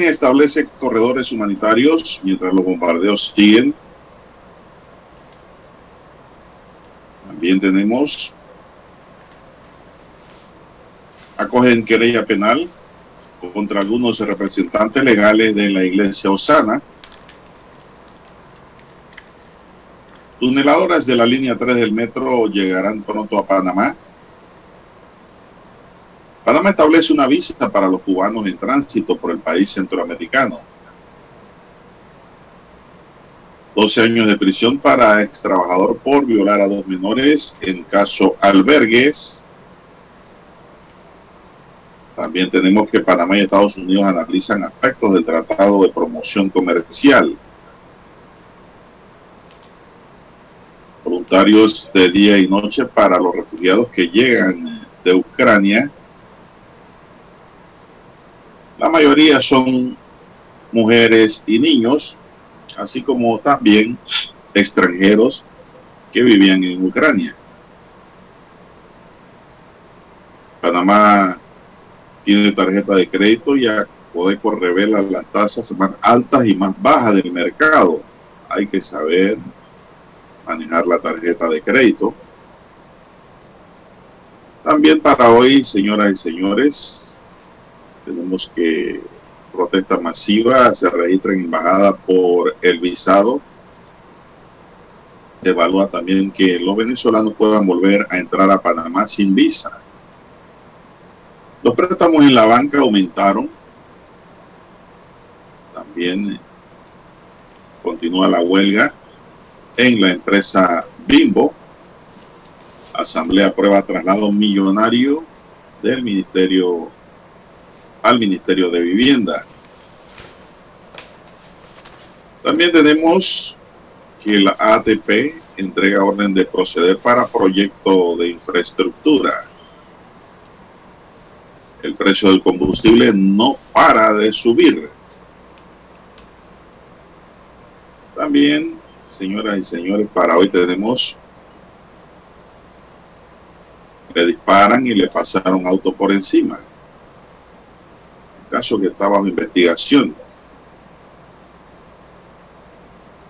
Establece corredores humanitarios mientras los bombardeos siguen. También tenemos, acogen querella penal contra algunos representantes legales de la iglesia Osana. Tuneladoras de la línea 3 del metro llegarán pronto a Panamá. Panamá establece una visa para los cubanos en tránsito por el país centroamericano. 12 años de prisión para ex trabajador por violar a dos menores en caso albergues. También tenemos que Panamá y Estados Unidos analizan aspectos del Tratado de Promoción Comercial. Voluntarios de día y noche para los refugiados que llegan de Ucrania la mayoría son mujeres y niños, así como también extranjeros que vivían en Ucrania. Panamá tiene tarjeta de crédito y a Codeco revela las tasas más altas y más bajas del mercado. Hay que saber manejar la tarjeta de crédito. También para hoy, señoras y señores, tenemos que protesta masiva se registra en embajada por el visado. Se evalúa también que los venezolanos puedan volver a entrar a Panamá sin visa. Los préstamos en la banca aumentaron. También continúa la huelga en la empresa Bimbo. Asamblea aprueba traslado millonario del Ministerio al Ministerio de Vivienda. También tenemos que la ATP entrega orden de proceder para proyecto de infraestructura. El precio del combustible no para de subir. También, señoras y señores, para hoy tenemos, le disparan y le pasaron auto por encima caso que está bajo investigación.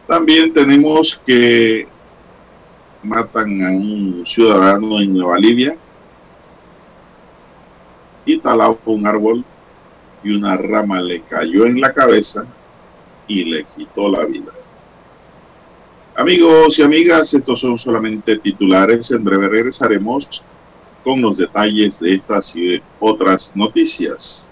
También tenemos que matan a un ciudadano en Nueva Libia y talado un árbol y una rama le cayó en la cabeza y le quitó la vida. Amigos y amigas, estos son solamente titulares. En breve regresaremos con los detalles de estas y otras noticias.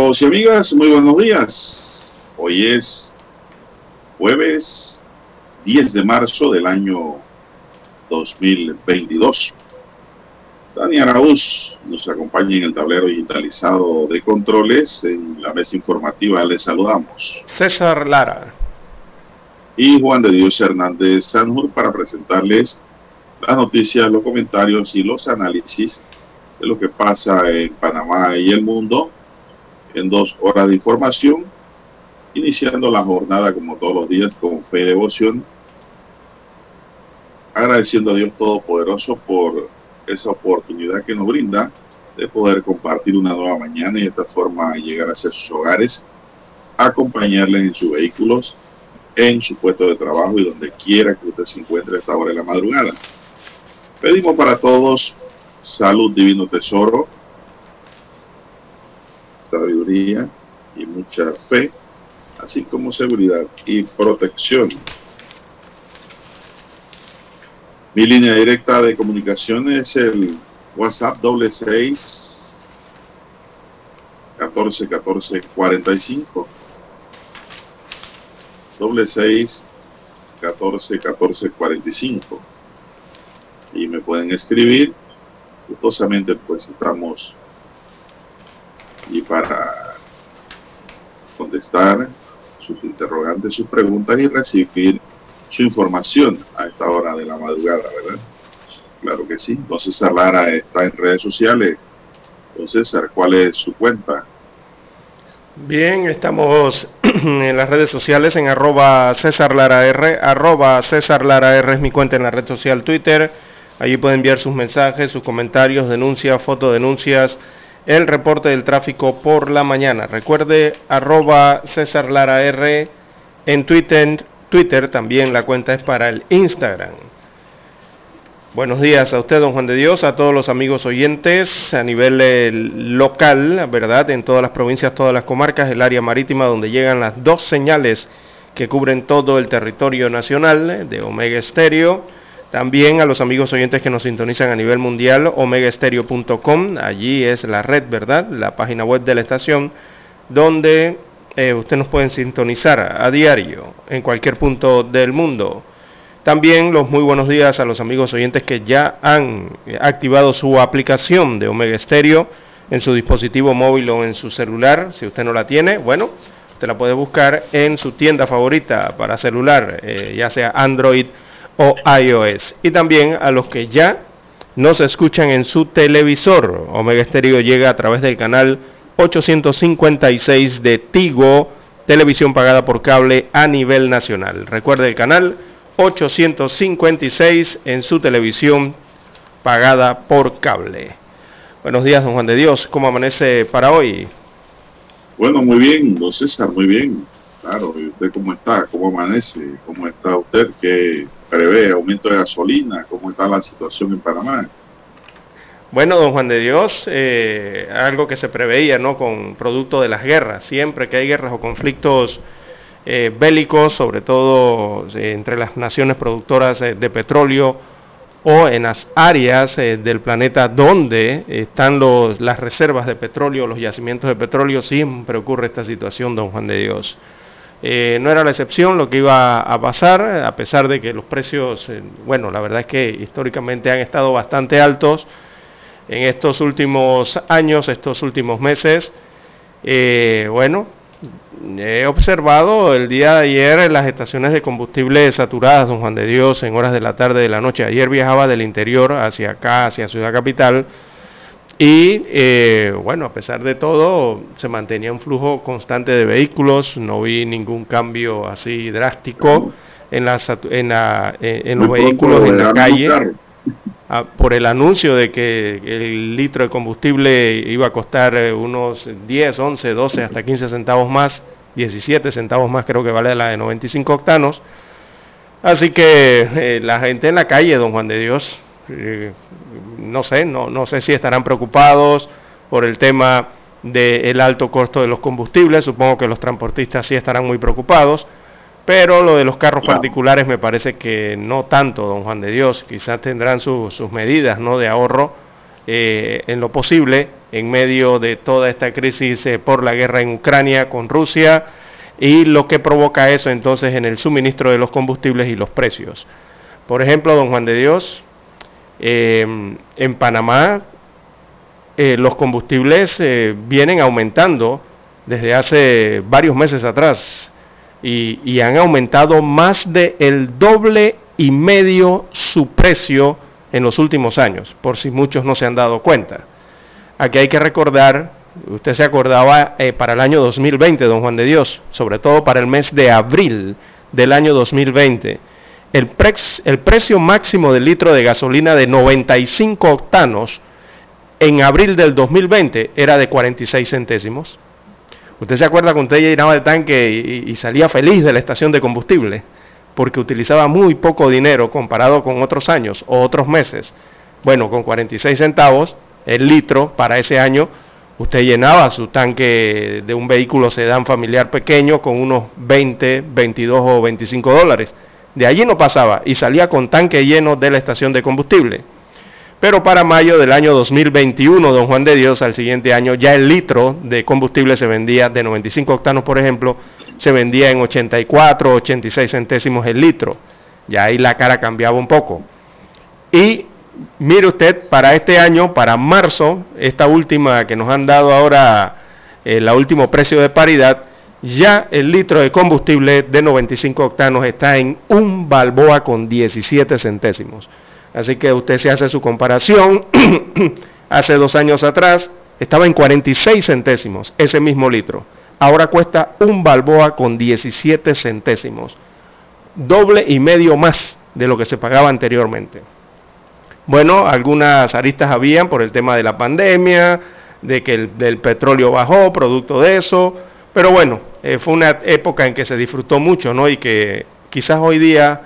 Amigos y amigas, muy buenos días. Hoy es jueves 10 de marzo del año 2022. Dani Araúz nos acompaña en el tablero digitalizado de controles. En la mesa informativa les saludamos. César Lara. Y Juan de Dios Hernández Sanjur para presentarles las noticias, los comentarios y los análisis de lo que pasa en Panamá y el mundo en dos horas de información, iniciando la jornada como todos los días con fe y devoción, agradeciendo a Dios Todopoderoso por esa oportunidad que nos brinda de poder compartir una nueva mañana y de esta forma llegar a sus hogares, acompañarles en sus vehículos, en su puesto de trabajo y donde quiera que usted se encuentre a esta hora de la madrugada. Pedimos para todos salud, divino tesoro, sabiduría y mucha fe, así como seguridad y protección. Mi línea directa de comunicación es el WhatsApp doble seis catorce catorce cuarenta y cinco. Doble seis catorce catorce cuarenta y cinco. Y me pueden escribir. Gustosamente pues estamos y para contestar sus interrogantes, sus preguntas y recibir su información a esta hora de la madrugada, ¿verdad? Claro que sí. Don César Lara está en redes sociales. Don César, ¿cuál es su cuenta? Bien, estamos en las redes sociales en arroba César R, arroba César Lara R es mi cuenta en la red social Twitter. Allí pueden enviar sus mensajes, sus comentarios, denuncias, fotodenuncias, el reporte del tráfico por la mañana. Recuerde arroba César Lara R en Twitter, Twitter también la cuenta es para el Instagram. Buenos días a usted, don Juan de Dios, a todos los amigos oyentes a nivel eh, local, ¿verdad? En todas las provincias, todas las comarcas, el área marítima donde llegan las dos señales que cubren todo el territorio nacional de Omega Estéreo también a los amigos oyentes que nos sintonizan a nivel mundial, omegaestereo.com, allí es la red, ¿verdad? La página web de la estación, donde eh, usted nos pueden sintonizar a diario en cualquier punto del mundo. También los muy buenos días a los amigos oyentes que ya han activado su aplicación de Omega Stereo en su dispositivo móvil o en su celular. Si usted no la tiene, bueno, usted la puede buscar en su tienda favorita para celular, eh, ya sea Android o iOS. Y también a los que ya nos escuchan en su televisor. Omega Stereo llega a través del canal 856 de Tigo, televisión pagada por cable a nivel nacional. Recuerde el canal 856 en su televisión pagada por cable. Buenos días, don Juan de Dios. ¿Cómo amanece para hoy? Bueno, muy bien, don César, muy bien. Claro, ¿y usted cómo está? ¿Cómo amanece? ¿Cómo está usted? ¿Qué prevé aumento de gasolina? ¿Cómo está la situación en Panamá? Bueno, don Juan de Dios, eh, algo que se preveía, ¿no? Con producto de las guerras. Siempre que hay guerras o conflictos eh, bélicos, sobre todo eh, entre las naciones productoras eh, de petróleo o en las áreas del planeta donde están los, las reservas de petróleo, los yacimientos de petróleo, siempre ocurre esta situación, don Juan de Dios. Eh, no era la excepción lo que iba a pasar, a pesar de que los precios, eh, bueno, la verdad es que históricamente han estado bastante altos en estos últimos años, estos últimos meses. Eh, bueno, he observado el día de ayer las estaciones de combustible saturadas, don Juan de Dios, en horas de la tarde de la noche. Ayer viajaba del interior hacia acá, hacia Ciudad Capital y eh, bueno, a pesar de todo, se mantenía un flujo constante de vehículos, no vi ningún cambio así drástico en, las, en, la, eh, en los Muy vehículos en la calle, ah, por el anuncio de que el litro de combustible iba a costar eh, unos 10, 11, 12, hasta 15 centavos más, 17 centavos más creo que vale la de 95 octanos. Así que eh, la gente en la calle, don Juan de Dios, eh, no sé, no, no sé si estarán preocupados por el tema del alto costo de los combustibles, supongo que los transportistas sí estarán muy preocupados, pero lo de los carros particulares me parece que no tanto, don Juan de Dios, quizás tendrán su- sus medidas ¿no? de ahorro eh, en lo posible en medio de toda esta crisis eh, por la guerra en Ucrania con Rusia y lo que provoca eso entonces en el suministro de los combustibles y los precios. Por ejemplo, don Juan de Dios, em, en Panamá eh, los combustibles vienen aumentando desde hace varios meses atrás y, y han aumentado más del el doble y medio su precio en los últimos años, por si muchos no se han dado cuenta. Aquí hay que recordar, usted se acordaba eh, para el año 2020, don Juan de Dios, sobre todo para el mes de abril del año 2020, el, precio máximo del litro de gasolina de 95 octanos en abril del 2020 era de 46 centésimos. ¿Usted se acuerda cuando usted llenaba el tanque y salía feliz de la estación de combustible? porque utilizaba muy poco dinero comparado con otros años o otros meses. Bueno, con 46 centavos el litro para ese año, usted llenaba su tanque de un vehículo sedán familiar pequeño con unos 20, 22 o 25 dólares. De allí no pasaba y salía con tanque lleno de la estación de combustible. Pero para mayo del año 2021, don Juan de Dios, al siguiente año, ya el litro de combustible se vendía de 95 octanos, por ejemplo, se vendía en 84, 86 centésimos el litro. Ya ahí la cara cambiaba un poco. Y mire usted, para este año, para marzo, esta última que nos han dado ahora, el último precio de paridad, ya el litro de combustible de 95 octanos está en un balboa con 17 centésimos. Así que usted se hace su comparación, hace dos años atrás estaba en 46 centésimos ese mismo litro ahora cuesta un balboa con 17 centésimos, doble y medio más de lo que se pagaba anteriormente. Bueno, algunas aristas habían por el tema de la pandemia, de que el, petróleo bajó, producto de eso, pero bueno, eh, fue una época en que se disfrutó mucho, ¿no? Y que quizás hoy día,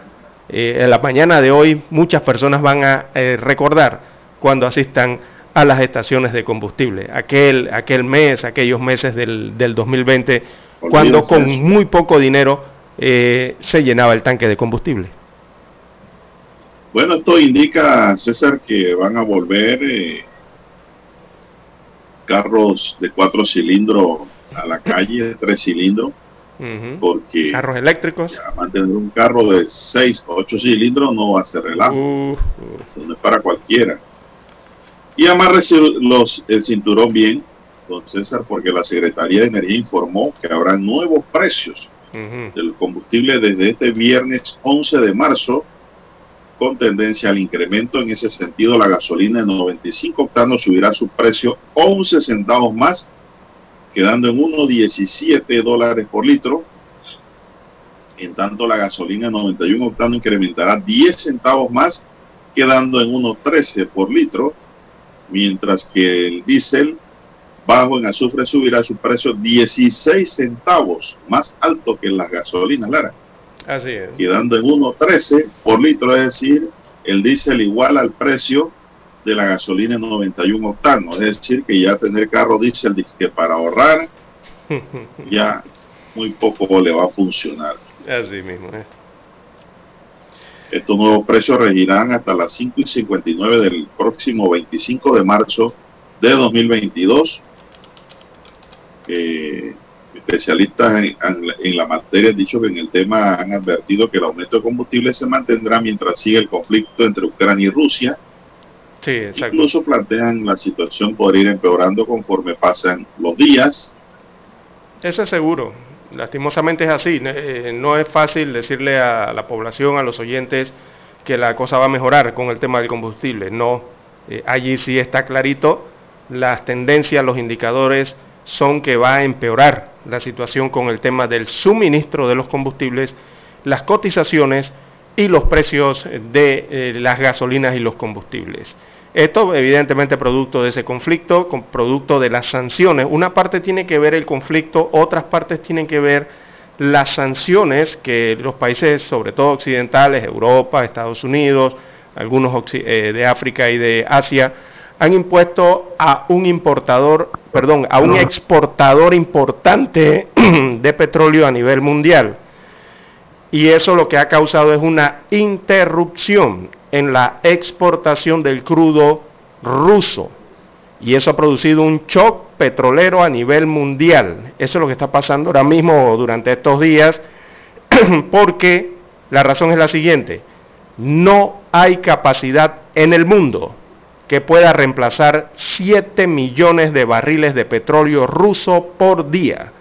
eh, en la mañana de hoy, muchas personas van a eh, recordar cuando asistan a las estaciones de combustible. Aquel, aquel mes, aquellos meses del, del 2020, cuando con muy poco dinero eh, se llenaba el tanque de combustible. Bueno, esto indica, César, que van a volver carros de cuatro cilindros a la calle, de tres cilindros, porque carros eléctricos. mantener un carro de seis o ocho cilindros no va a ser relajo, uh, no es para cualquiera. Y amarre los, el cinturón bien, don César, porque la Secretaría de Energía informó que habrá nuevos precios del combustible desde este viernes 11 de marzo, con tendencia al incremento. En ese sentido, la gasolina de 95 octanos subirá su precio 11 centavos más, quedando en 1,17 dólares por litro. En tanto, la gasolina de 91 octanos incrementará 10 centavos más, quedando en 1,13 por litro mientras que el diésel bajo en azufre subirá su precio 16 centavos, más alto que en las gasolinas, Lara. Así es. Quedando en 1.13 por litro, es decir, el diésel igual al precio de la gasolina en 91 octanos. Es decir, que ya tener carro diésel que para ahorrar ya muy poco le va a funcionar. Así mismo es. Estos nuevos precios regirán hasta las 5 y 59 del próximo 25 de marzo de 2022. especialistas en, la materia han dicho que en el tema han advertido que el aumento de combustible se mantendrá mientras siga el conflicto entre Ucrania y Rusia. Sí, exacto. Incluso plantean la situación podría ir empeorando conforme pasan los días. Eso es seguro. Lastimosamente es así. Eh, no es fácil decirle a la población, a los oyentes, que la cosa va a mejorar con el tema del combustible. No, eh, allí sí está clarito. Las tendencias, los indicadores son que va a empeorar la situación con el tema del suministro de los combustibles, las cotizaciones y los precios de eh, las gasolinas y los combustibles. Esto evidentemente producto de ese conflicto, producto de las sanciones. Una parte tiene que ver el conflicto, otras partes tienen que ver las sanciones que los países, sobre todo occidentales, Europa, Estados Unidos, algunos eh, de África y de Asia, han impuesto a un importador, perdón, a un exportador importante de petróleo a nivel mundial. Y eso lo que ha causado es una interrupción en la exportación del crudo ruso. Y eso ha producido un shock petrolero a nivel mundial. Eso es lo que está pasando ahora mismo durante estos días, porque la razón es la siguiente. No hay capacidad en el mundo que pueda reemplazar 7 millones de barriles de petróleo ruso por día.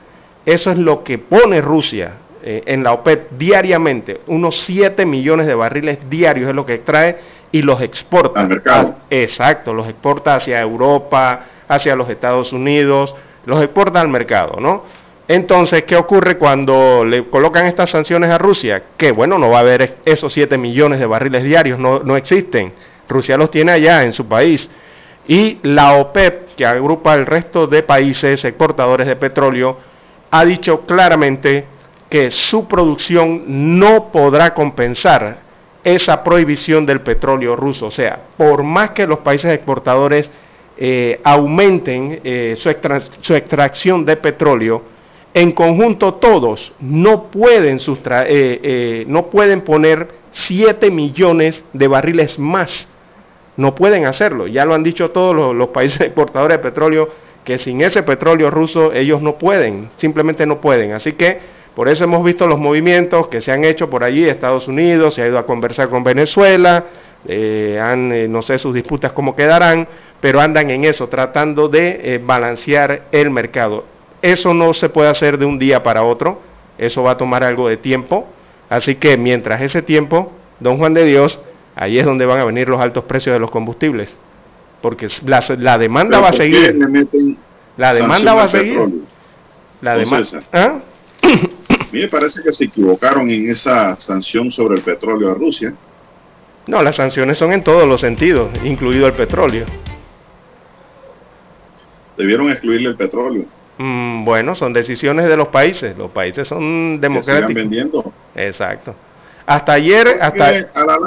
Eso es lo que pone Rusia eh, en la OPEP diariamente. Unos 7 millones de barriles diarios es lo que extrae y los exporta. Al mercado. exacto, los exporta hacia Europa, hacia los Estados Unidos, los exporta al mercado, ¿no? Entonces, ¿qué ocurre cuando le colocan estas sanciones a Rusia? Que bueno, no va a haber esos 7 millones de barriles diarios, no, no existen. Rusia los tiene allá en su país. Y la OPEP, que agrupa el resto de países exportadores de petróleo, ha dicho claramente que su producción no podrá compensar esa prohibición del petróleo ruso. O sea, por más que los países exportadores eh, aumenten eh, su, extracción de petróleo, en conjunto todos no pueden, eh, no pueden poner 7 millones de barriles más. No pueden hacerlo. Ya lo han dicho todos los, los países exportadores de petróleo, que sin ese petróleo ruso ellos no pueden, simplemente no pueden. Así que por eso hemos visto los movimientos que se han hecho por allí, Estados Unidos, se ha ido a conversar con Venezuela, eh, han, eh, no sé sus disputas cómo quedarán, pero andan en eso, tratando de eh, balancear el mercado. Eso no se puede hacer de un día para otro, eso va a tomar algo de tiempo, así que mientras ese tiempo, don Juan de Dios, ahí es donde van a venir los altos precios de los combustibles, porque la, demanda va a seguir. La demanda va a seguir. La demanda. ¿Ah? Mí me parece que se equivocaron en esa sanción sobre el petróleo a Rusia. No, las sanciones son en todos los sentidos, incluido el petróleo. Debieron excluirle el petróleo. Mm, bueno, son decisiones de los países. Los países son democráticos. vendiendo. Exacto. Hasta ayer, hasta... A la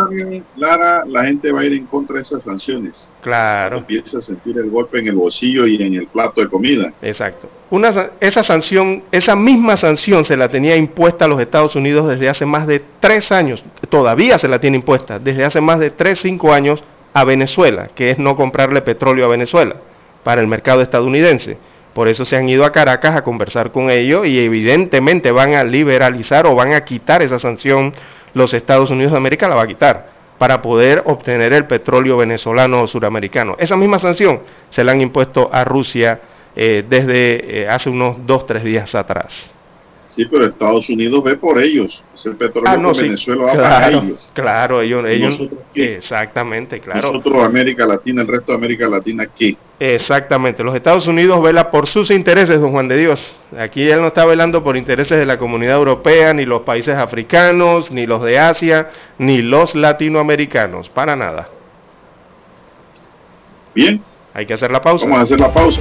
Lara, la gente va a ir en contra de esas sanciones. Claro. Empieza a sentir el golpe en el bolsillo y en el plato de comida. Exacto. Una, esa sanción, esa misma sanción se la tenía impuesta a los Estados Unidos desde hace más de tres años. Todavía se la tiene impuesta desde hace más de tres, cinco años a Venezuela, que es no comprarle petróleo a Venezuela para el mercado estadounidense. Por eso se han ido a Caracas a conversar con ellos y evidentemente van a liberalizar o van a quitar esa sanción los Estados Unidos de América la va a quitar para poder obtener el petróleo venezolano o suramericano. Esa misma sanción se la han impuesto a Rusia eh, desde eh, hace unos dos, tres días atrás. Sí, pero Estados Unidos ve por ellos. Ese petróleo ah, no, Venezuela va para ellos. Claro, ellos, ellos exactamente, claro. Nosotros América Latina, el resto de América Latina, ¿qué? Exactamente. Los Estados Unidos vela por sus intereses, don Juan de Dios. Aquí él no está velando por intereses de la comunidad europea, ni los países africanos, ni los de Asia, ni los latinoamericanos. Para nada. Bien. Hay que hacer la pausa. Vamos a hacer la pausa.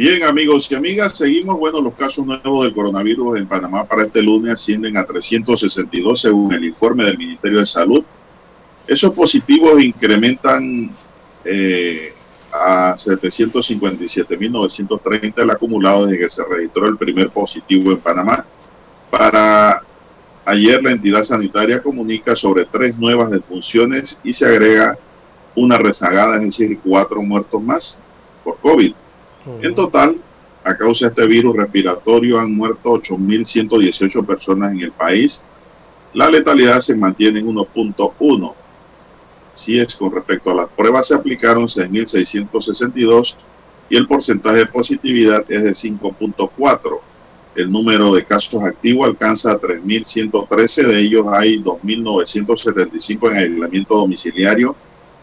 Bien, amigos y amigas, seguimos. Bueno, los casos nuevos del coronavirus en Panamá para este lunes ascienden a 362 según el informe del Ministerio de Salud. Esos positivos incrementan eh, a 757.930 el acumulado desde que se registró el primer positivo en Panamá. Para ayer la entidad sanitaria comunica sobre tres nuevas defunciones y se agrega una rezagada, es decir, cuatro muertos más por COVID. En total, a causa de este virus respiratorio han muerto 8.118 personas en el país. La letalidad se mantiene en 1.1. Si es con respecto a las pruebas, se aplicaron 6.662 y el porcentaje de positividad es de 5.4. El número de casos activos alcanza a 3.113, de ellos hay 2.975 en aislamiento domiciliario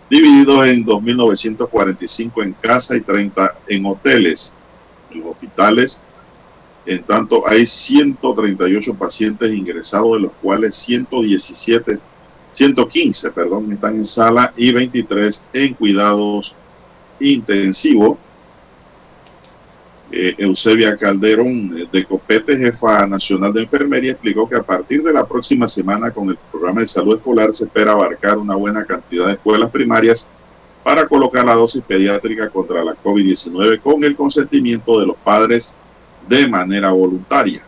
divididos en 2.945 en casa y 30 en hoteles. En los hospitales, en tanto, hay 138 pacientes ingresados, de los cuales 117, 115, perdón, están en sala y 23 en cuidados intensivos. Eh, Eusebia Calderón eh, de Copete, jefa nacional de enfermería, explicó que a partir de la próxima semana con el programa de salud escolar se espera abarcar una buena cantidad de escuelas primarias para colocar la dosis pediátrica contra la COVID-19 con el consentimiento de los padres de manera voluntaria.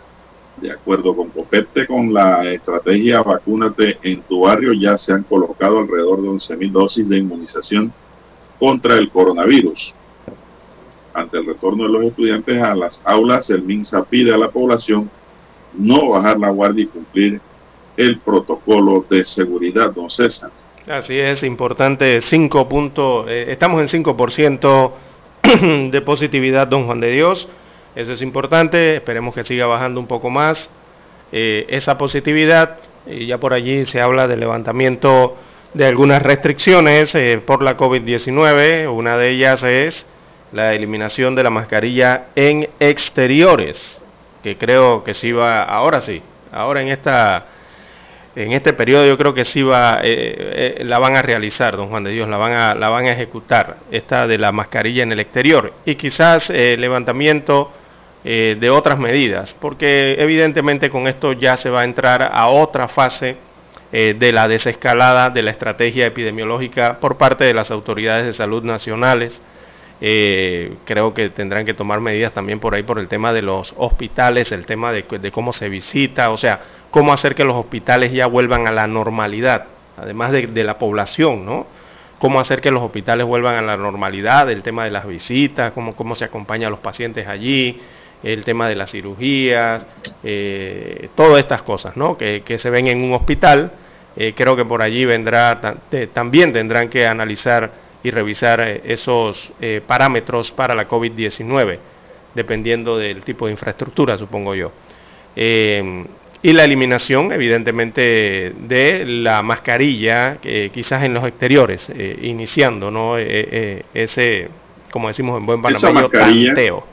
De acuerdo con Copete, con la estrategia Vacúnate en tu barrio ya se han colocado alrededor de 11.000 dosis de inmunización contra el coronavirus. Ante el retorno de los estudiantes a las aulas, el MINSA pide a la población no bajar la guardia y cumplir el protocolo de seguridad, don César. Así es, importante, 5 puntos, eh, estamos en 5% de positividad, don Juan de Dios, eso es importante, esperemos que siga bajando un poco más eh, esa positividad, y ya por allí se habla del levantamiento de algunas restricciones eh, por la COVID-19, una de ellas es la eliminación de la mascarilla en exteriores, que creo que sí va, ahora sí, ahora en esta en este periodo yo creo que sí va, eh, eh, la van a realizar, don Juan de Dios, la van a, la van a ejecutar, esta de la mascarilla en el exterior, y quizás eh, levantamiento de otras medidas, porque evidentemente con esto ya se va a entrar a otra fase de la desescalada de la estrategia epidemiológica por parte de las autoridades de salud nacionales, eh, creo que tendrán que tomar medidas también por ahí por el tema de los hospitales, el tema de, cómo se visita, o sea, cómo hacer que los hospitales ya vuelvan a la normalidad, además de, la población, ¿no? Cómo hacer que los hospitales vuelvan a la normalidad, el tema de las visitas, cómo, cómo se acompaña a los pacientes allí, el tema de las cirugías, eh, todas estas cosas, ¿no? Que, se ven en un hospital. Eh, creo que por allí vendrá, también tendrán que analizar y revisar eh, esos eh, parámetros para la COVID-19, dependiendo del tipo de infraestructura, supongo yo. Eh, y la eliminación, evidentemente, de la mascarilla, quizás en los exteriores, iniciando ¿no? ese, como decimos en buen panameño, tanteo.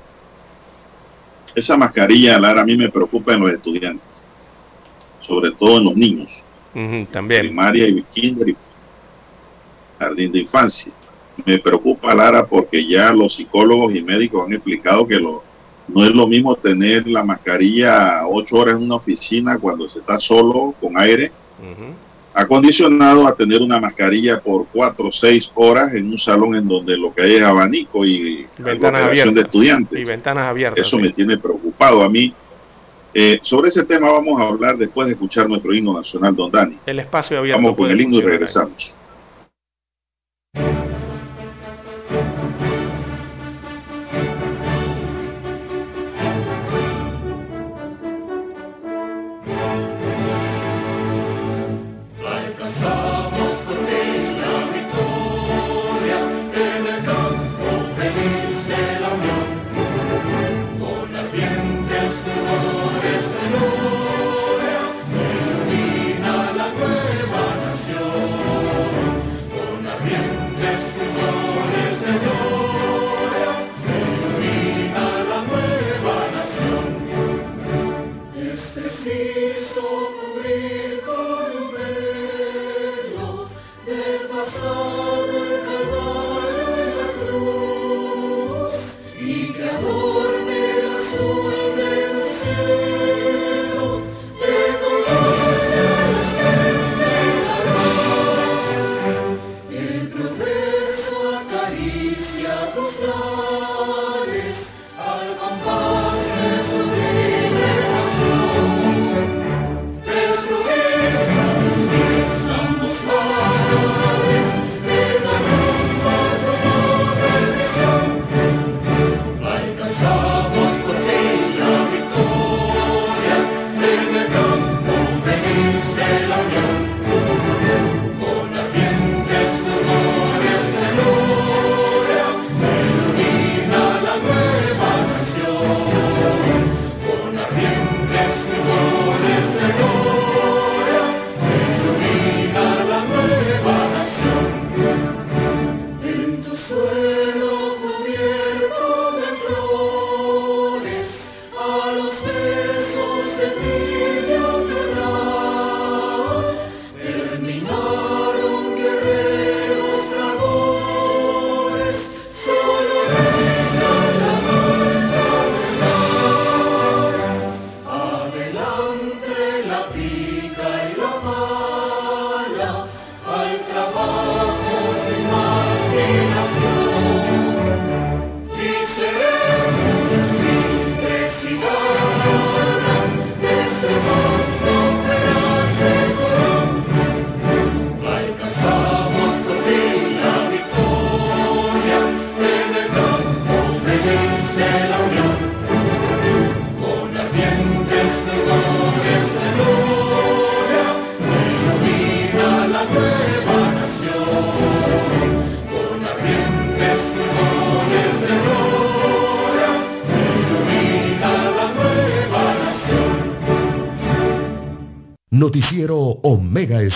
Esa mascarilla, Lara, a mí me preocupa en los estudiantes, sobre todo en los niños. también. Primaria y kinder y jardín de infancia. Me preocupa, Lara, porque ya los psicólogos y médicos han explicado que lo, no es lo mismo tener la mascarilla ocho horas en una oficina cuando se está solo con aire acondicionado a tener una mascarilla por cuatro o seis horas en un salón en donde lo que hay es abanico y ventanas de estudiantes. Y ventanas abiertas. Eso me tiene preocupado a mí. Eh, sobre ese tema vamos a hablar después de escuchar nuestro himno nacional, don Dani. El espacio abierto. Vamos con el himno y regresamos.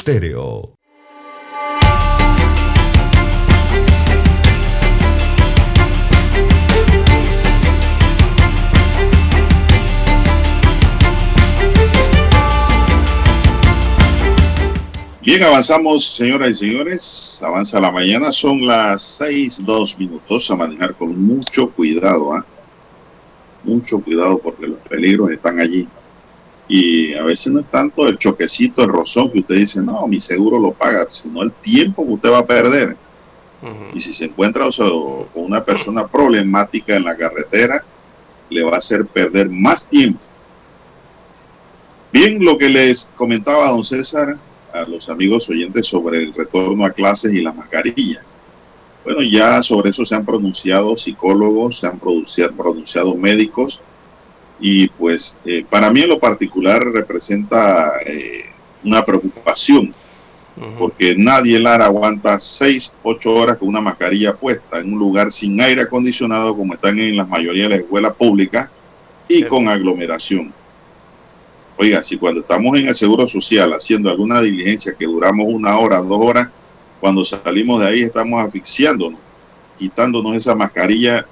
Estéreo. Bien, avanzamos, señoras y señores. Avanza la mañana, son las seis, dos minutos. A manejar con mucho cuidado, ¿ah? Mucho cuidado porque los peligros están allí. Y a veces no es tanto el choquecito, el rozón que usted dice, no, mi seguro lo paga, sino el tiempo que usted va a perder. Y si se encuentra con una persona problemática en la carretera, le va a hacer perder más tiempo. Bien, lo que les comentaba don César, a los amigos oyentes sobre el retorno a clases y la mascarilla. Bueno, ya sobre eso se han pronunciado psicólogos, se han pronunciado, médicos y pues eh, para mí en lo particular representa eh, una preocupación porque nadie Lara aguanta seis, ocho horas con una mascarilla puesta en un lugar sin aire acondicionado como están en la mayoría de las escuelas públicas y con aglomeración. Oiga, si cuando estamos en el Seguro Social haciendo alguna diligencia que duramos una hora, dos horas, cuando salimos de ahí estamos asfixiándonos, quitándonos esa mascarilla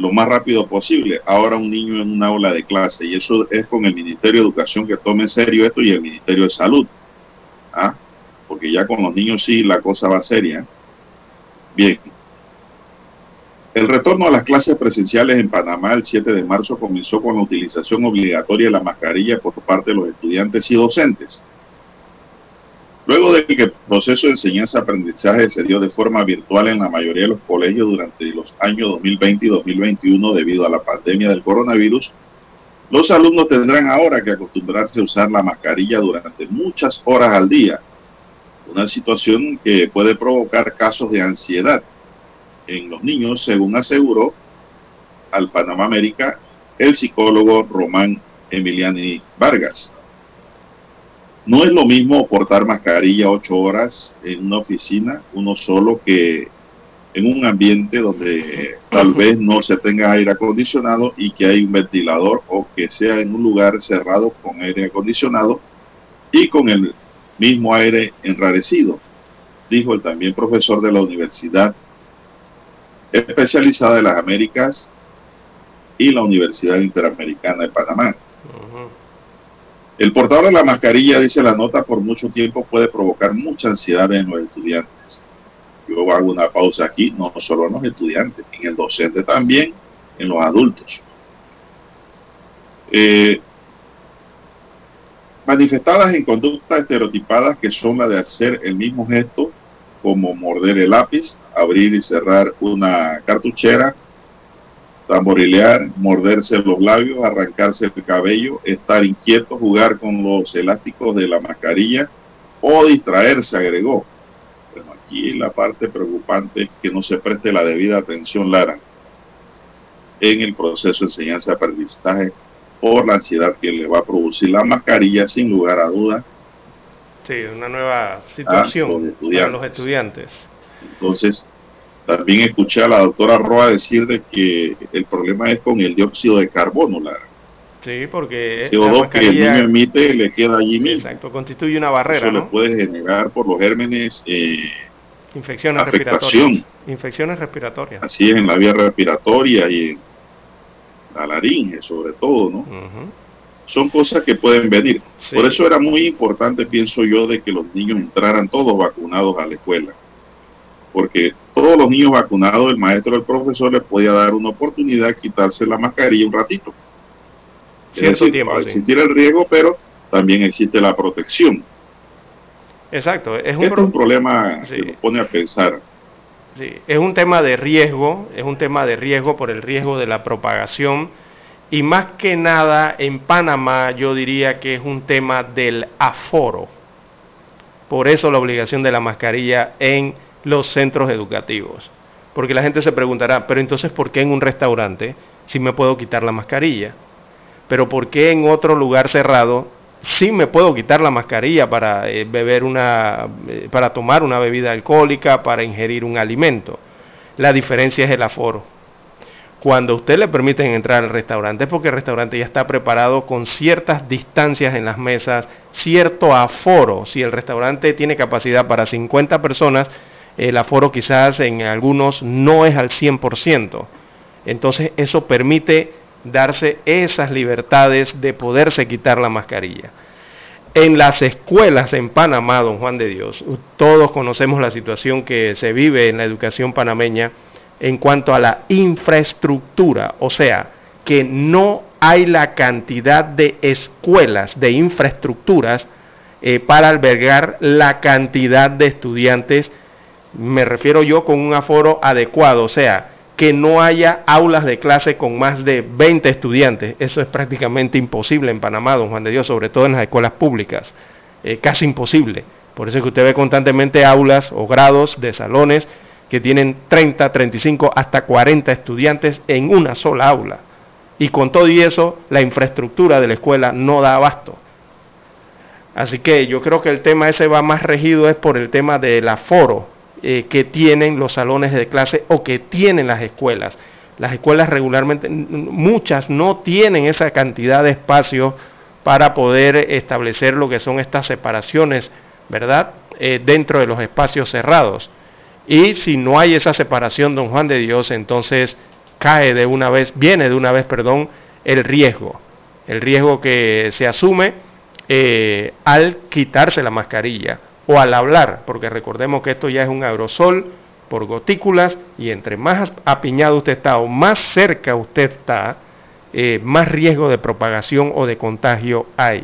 lo más rápido posible. Ahora un niño en una aula de clase y eso es con el Ministerio de Educación que tome en serio esto y el Ministerio de Salud. ¿Ah? Porque ya con los niños sí la cosa va seria. Bien, el retorno a las clases presenciales en Panamá el 7 de marzo comenzó con la utilización obligatoria de la mascarilla por parte de los estudiantes y docentes. Luego de que el proceso de enseñanza-aprendizaje se dio de forma virtual en la mayoría de los colegios durante los años 2020 y 2021 debido a la pandemia del coronavirus, los alumnos tendrán ahora que acostumbrarse a usar la mascarilla durante muchas horas al día, una situación que puede provocar casos de ansiedad en los niños, según aseguró al Panamá América el psicólogo Román Emiliani Vargas. No es lo mismo portar mascarilla ocho horas en una oficina, uno solo, que en un ambiente donde tal vez no se tenga aire acondicionado y que hay un ventilador o que sea en un lugar cerrado con aire acondicionado y con el mismo aire enrarecido, dijo el también profesor de la Universidad especializada de las Américas y la Universidad Interamericana de Panamá. El portador de la mascarilla, dice la nota, por mucho tiempo puede provocar mucha ansiedad en los estudiantes. Yo hago una pausa aquí, no solo en los estudiantes, en el docente también, en los adultos. Eh, manifestadas en conductas estereotipadas que son la de hacer el mismo gesto como morder el lápiz, abrir y cerrar una cartuchera, tamborilear, morderse los labios, arrancarse el cabello, estar inquieto, jugar con los elásticos de la mascarilla o distraerse, agregó. Bueno, aquí la parte preocupante es que no se preste la debida atención, Lara, en el proceso de enseñanza-aprendizaje por la ansiedad que le va a producir la mascarilla, sin lugar a dudas Sí, una nueva situación ah, para los estudiantes. Entonces, también escuché a la doctora Roa decir de que el problema es con el dióxido de carbono. La, sí, porque el CO2 que el niño emite le queda allí mismo. Exacto, constituye una barrera. Eso le puede generar por los gérmenes eh, infecciones respiratorias. Infecciones respiratorias. Así es, en la vía respiratoria y en la laringe, sobre todo, ¿no? son cosas que pueden venir. Por eso era muy importante, pienso yo, de que los niños entraran todos vacunados a la escuela. Porque todos los niños vacunados, el maestro, el profesor les podía dar una oportunidad de quitarse la mascarilla un ratito. Cierto tiempo, va existir el riesgo, pero también existe la protección. Exacto. Es un, este es un problema que nos pone a pensar. Sí, es un tema de riesgo, es un tema de riesgo por el riesgo de la propagación y más que nada en Panamá yo diría que es un tema del aforo. Por eso la obligación de la mascarilla en los centros educativos. Porque la gente se preguntará, pero entonces ¿por qué en un restaurante sí me puedo quitar la mascarilla? Pero ¿por qué en otro lugar cerrado sí me puedo quitar la mascarilla para eh, beber una, eh, para tomar una bebida alcohólica, para ingerir un alimento? La diferencia es el aforo cuando usted le permiten entrar al restaurante es porque el restaurante ya está preparado con ciertas distancias en las mesas, cierto aforo. Si el restaurante tiene capacidad para 50 personas, el aforo quizás en algunos no es al 100%. Entonces eso permite darse esas libertades de poderse quitar la mascarilla. En las escuelas en Panamá, don Juan de Dios, todos conocemos la situación que se vive en la educación panameña en cuanto a la infraestructura, o sea, que no hay la cantidad de escuelas, de infraestructuras eh, para albergar la cantidad de estudiantes, me refiero yo con un aforo adecuado, o sea, que no haya aulas de clase con más de 20 estudiantes. Eso es prácticamente imposible en Panamá, don Juan de Dios, sobre todo en las escuelas públicas. Eh, casi imposible. Por eso es que usted ve constantemente aulas o grados de salones que tienen 30, 35, hasta 40 estudiantes en una sola aula. Y con todo y eso, la infraestructura de la escuela no da abasto. Así que yo creo que el tema ese va más regido es por el tema del aforo eh, que tienen los salones de clase o que tienen las escuelas. Las escuelas regularmente, muchas no tienen esa cantidad de espacio para poder establecer lo que son estas separaciones, ¿verdad? Eh, dentro de los espacios cerrados. Y si no hay esa separación, don Juan de Dios, entonces cae de una vez, viene de una vez, perdón, el riesgo. El riesgo que se asume eh, al quitarse la mascarilla o al hablar, porque recordemos que esto ya es un aerosol por gotículas y entre más apiñado usted está o más cerca usted está, eh, más riesgo de propagación o de contagio hay.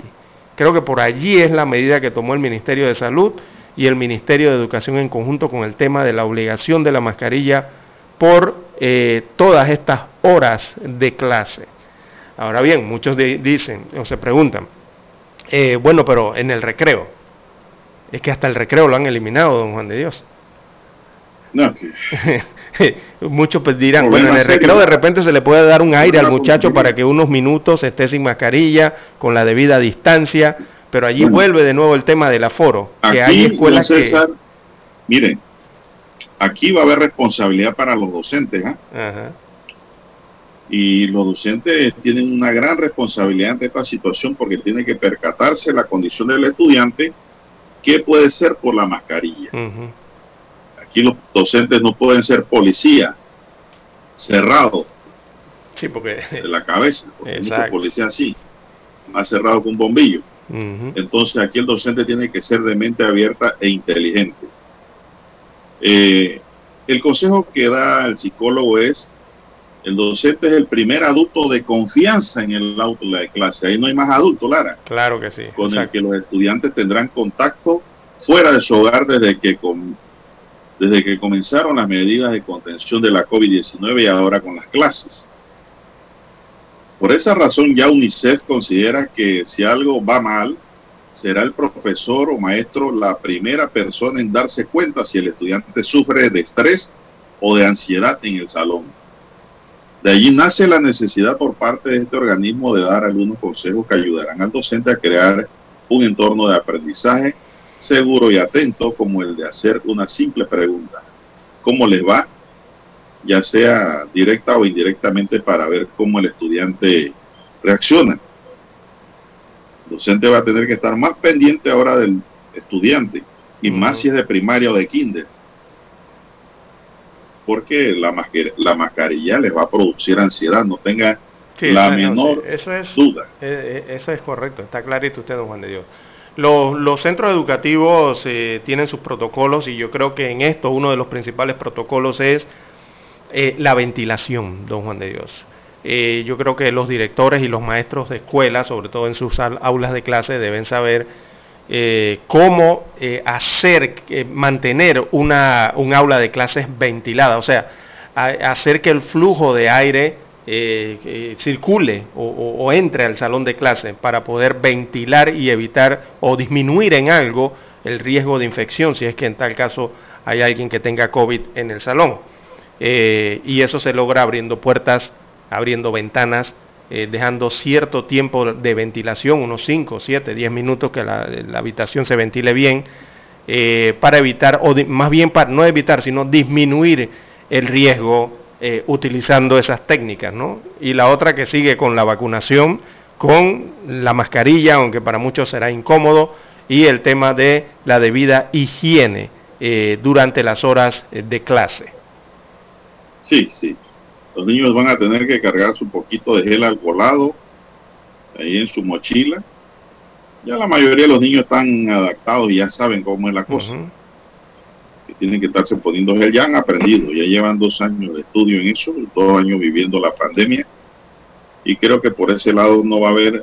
Creo que por allí es la medida que tomó el Ministerio de Salud y el Ministerio de Educación en conjunto con el tema de la obligación de la mascarilla por eh, todas estas horas de clase. Ahora bien, muchos dicen o se preguntan, eh, bueno, pero en el recreo, es que hasta el recreo lo han eliminado, don Juan de Dios. No, Muchos pues dirán, bueno, en el recreo de repente se le puede dar un aire al muchacho para que unos minutos esté sin mascarilla, con la debida distancia, pero allí vuelve de nuevo el tema del aforo, que hay escuelas César, Miren, aquí va a haber responsabilidad para los docentes, ¿ah? Y los docentes tienen una gran responsabilidad ante esta situación porque tienen que percatarse la condición del estudiante ¿Qué puede ser por la mascarilla? Aquí los docentes no pueden ser policía, cerrado. Sí, porque... De la cabeza, porque muchos policías así, más cerrado que un bombillo. Entonces aquí el docente tiene que ser de mente abierta e inteligente. Eh, el consejo que da el psicólogo es el docente es el primer adulto de confianza en el aula de clase. Ahí no hay más adultos, Lara. Claro que sí. Con el que los estudiantes tendrán contacto fuera de su hogar desde que, desde que comenzaron las medidas de contención de la COVID-19 y ahora con las clases. Por esa razón ya UNICEF considera que si algo va mal, será el profesor o maestro la primera persona en darse cuenta si el estudiante sufre de estrés o de ansiedad en el salón. De allí nace la necesidad por parte de este organismo de dar algunos consejos que ayudarán al docente a crear un entorno de aprendizaje seguro y atento como el de hacer una simple pregunta. ¿Cómo les va? Ya sea directa o indirectamente para ver cómo el estudiante reacciona. El docente va a tener que estar más pendiente ahora del estudiante y más si es de primaria o de kinder porque la, la mascarilla les va a producir ansiedad, no tenga la menor eso es, duda. Eh, eh, eso es correcto, está clarito usted, don Juan de Dios. Los, centros educativos eh, tienen sus protocolos y yo creo que en esto uno de los principales protocolos es la ventilación, don Juan de Dios. yo creo que los directores y los maestros de escuela, sobre todo en sus aulas de clase, deben saber eh, cómo eh, hacer, eh, mantener una, un aula de clases ventilada, o sea, hacer que el flujo de aire circule o, entre al salón de clase para poder ventilar y evitar o disminuir en algo el riesgo de infección, si es que en tal caso hay alguien que tenga COVID en el salón. y eso se logra abriendo puertas, abriendo ventanas, eh, dejando cierto tiempo de ventilación, unos 5, 7, 10 minutos que la, habitación se ventile bien, eh, para evitar, o más bien para no evitar, sino disminuir el riesgo eh, utilizando esas técnicas, ¿no? Y la otra que sigue con la vacunación, con la mascarilla, aunque para muchos será incómodo, y el tema de la debida higiene durante las horas de clase. Sí, sí. Los niños van a tener que cargar su poquito de gel alcoholado ahí en su mochila. Ya la mayoría de los niños están adaptados y ya saben cómo es la cosa. Que tienen que estarse poniendo gel, ya han aprendido, ya llevan dos años de estudio en eso, dos años viviendo la pandemia. Y creo que por ese lado no va a haber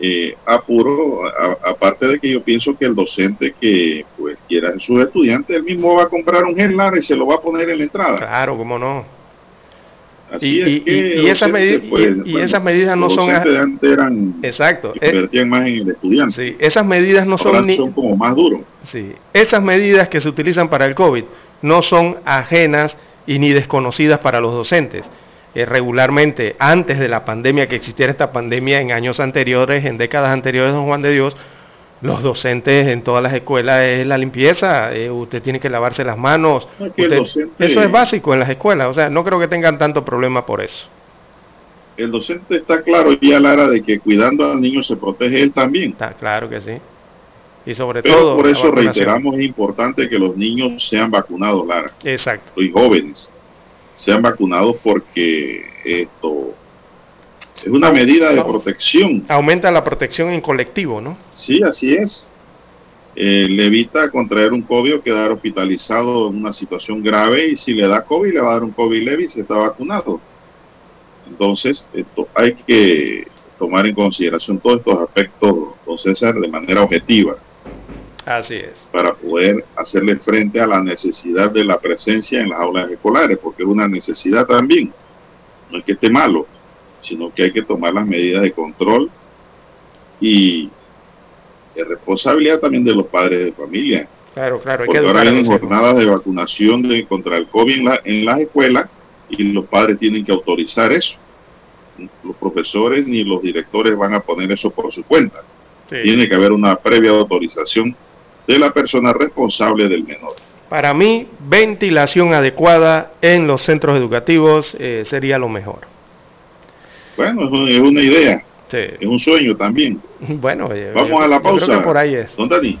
eh, apuro, aparte de que yo pienso que el docente que pues quiera a sus estudiantes, él mismo va a comprar un gel y se lo va a poner en la entrada. Claro, cómo no. Así es que y, esas pues, y, esas medidas no son eran exacto eh, más en el estudiante sí, esas medidas no son son como más duros. Sí esas medidas que se utilizan para el covid no son ajenas y ni desconocidas para los docentes. Eh, regularmente antes de la pandemia, que existiera esta pandemia en años anteriores, en décadas anteriores, don Juan de Dios, los docentes en todas las escuelas es la limpieza, eh, usted tiene que lavarse las manos, eso es básico en las escuelas, o sea, no creo que tengan tanto problema por eso. El docente está claro ya, Lara, de que cuidando al niño se protege él también. Está claro que sí. Y sobre Pero todo... por eso reiteramos, es importante que los niños sean vacunados, Lara. Exacto. Y jóvenes sean vacunados porque esto es una medida de protección. Aumenta la protección en colectivo, ¿no? Sí, así es. Eh, le evita contraer un COVID o quedar hospitalizado en una situación grave y si le da COVID le va a dar un COVID leve y se está vacunado. Entonces, esto hay que tomar en consideración todos estos aspectos, don César, de manera objetiva. Así es. Para poder hacerle frente a la necesidad de la presencia en las aulas escolares, porque es una necesidad también. No es que esté malo, sino que hay que tomar las medidas de control y de responsabilidad también de los padres de familia. Claro, claro. Hay porque ahora hay jornadas de vacunación de, contra el COVID en, la, en las escuelas y los padres tienen que autorizar eso. Los profesores ni los directores van a poner eso por su cuenta. Tiene que haber una previa autorización de la persona responsable del menor. Para mí, ventilación adecuada en los centros educativos eh, sería lo mejor. Bueno, es una idea. Es un sueño también. Bueno, vamos a la pausa. por ahí es. ¿Dónde Dani?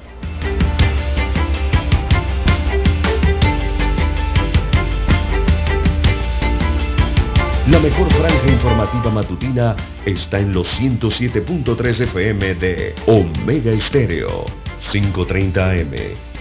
La mejor franja informativa matutina está en los 107.3 FM de Omega Estéreo. 5.30 AM.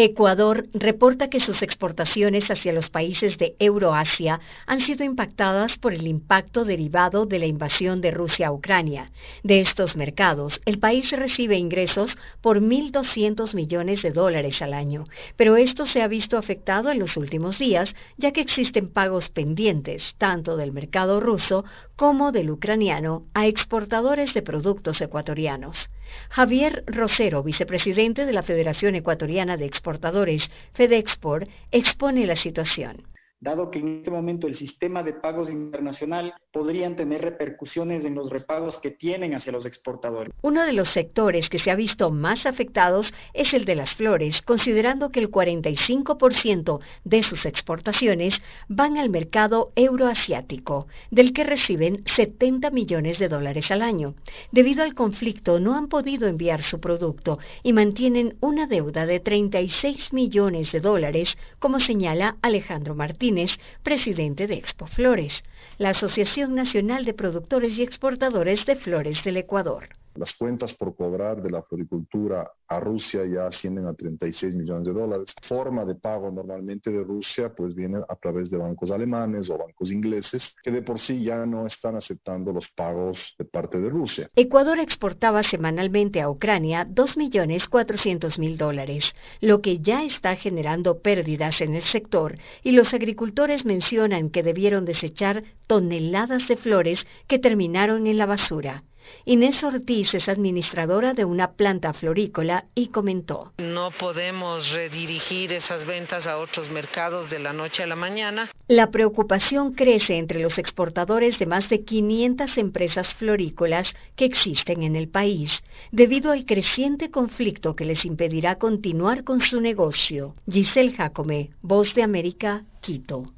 Ecuador reporta que sus exportaciones hacia los países de Euroasia han sido impactadas por el impacto derivado de la invasión de Rusia a Ucrania. De estos mercados, el país recibe ingresos por 1.200 millones de dólares al año, pero esto se ha visto afectado en los últimos días, ya que existen pagos pendientes tanto del mercado ruso como del ucraniano a exportadores de productos ecuatorianos. Javier Rosero, vicepresidente de la Federación Ecuatoriana de Exportadores, FedExport, expone la situación. Dado que en este momento el sistema de pagos internacional podrían tener repercusiones en los repagos que tienen hacia los exportadores. Uno de los sectores que se ha visto más afectados es el de las flores, considerando que el 45% de sus exportaciones van al mercado euroasiático, del que reciben 70 millones de dólares al año. Debido al conflicto no han podido enviar su producto y mantienen una deuda de 36 millones de dólares, como señala Alejandro Martínez, presidente de Expo Flores, la Asociación Nacional de Productores y Exportadores de Flores del Ecuador. Las cuentas por cobrar de la floricultura a Rusia ya ascienden a 36 millones de dólares. Forma de pago normalmente de Rusia pues viene a través de bancos alemanes o bancos ingleses que de por sí ya no están aceptando los pagos de parte de Rusia. Ecuador exportaba semanalmente a Ucrania 2.400.000 dólares, lo que ya está generando pérdidas en el sector y los agricultores mencionan que debieron desechar toneladas de flores que terminaron en la basura. Inés Ortiz es administradora de una planta florícola y comentó. No podemos redirigir esas ventas a otros mercados de la noche a la mañana. La preocupación crece entre los exportadores de más de 500 empresas florícolas que existen en el país, debido al creciente conflicto que les impedirá continuar con su negocio. Giselle Jacome, Voz de América, Quito.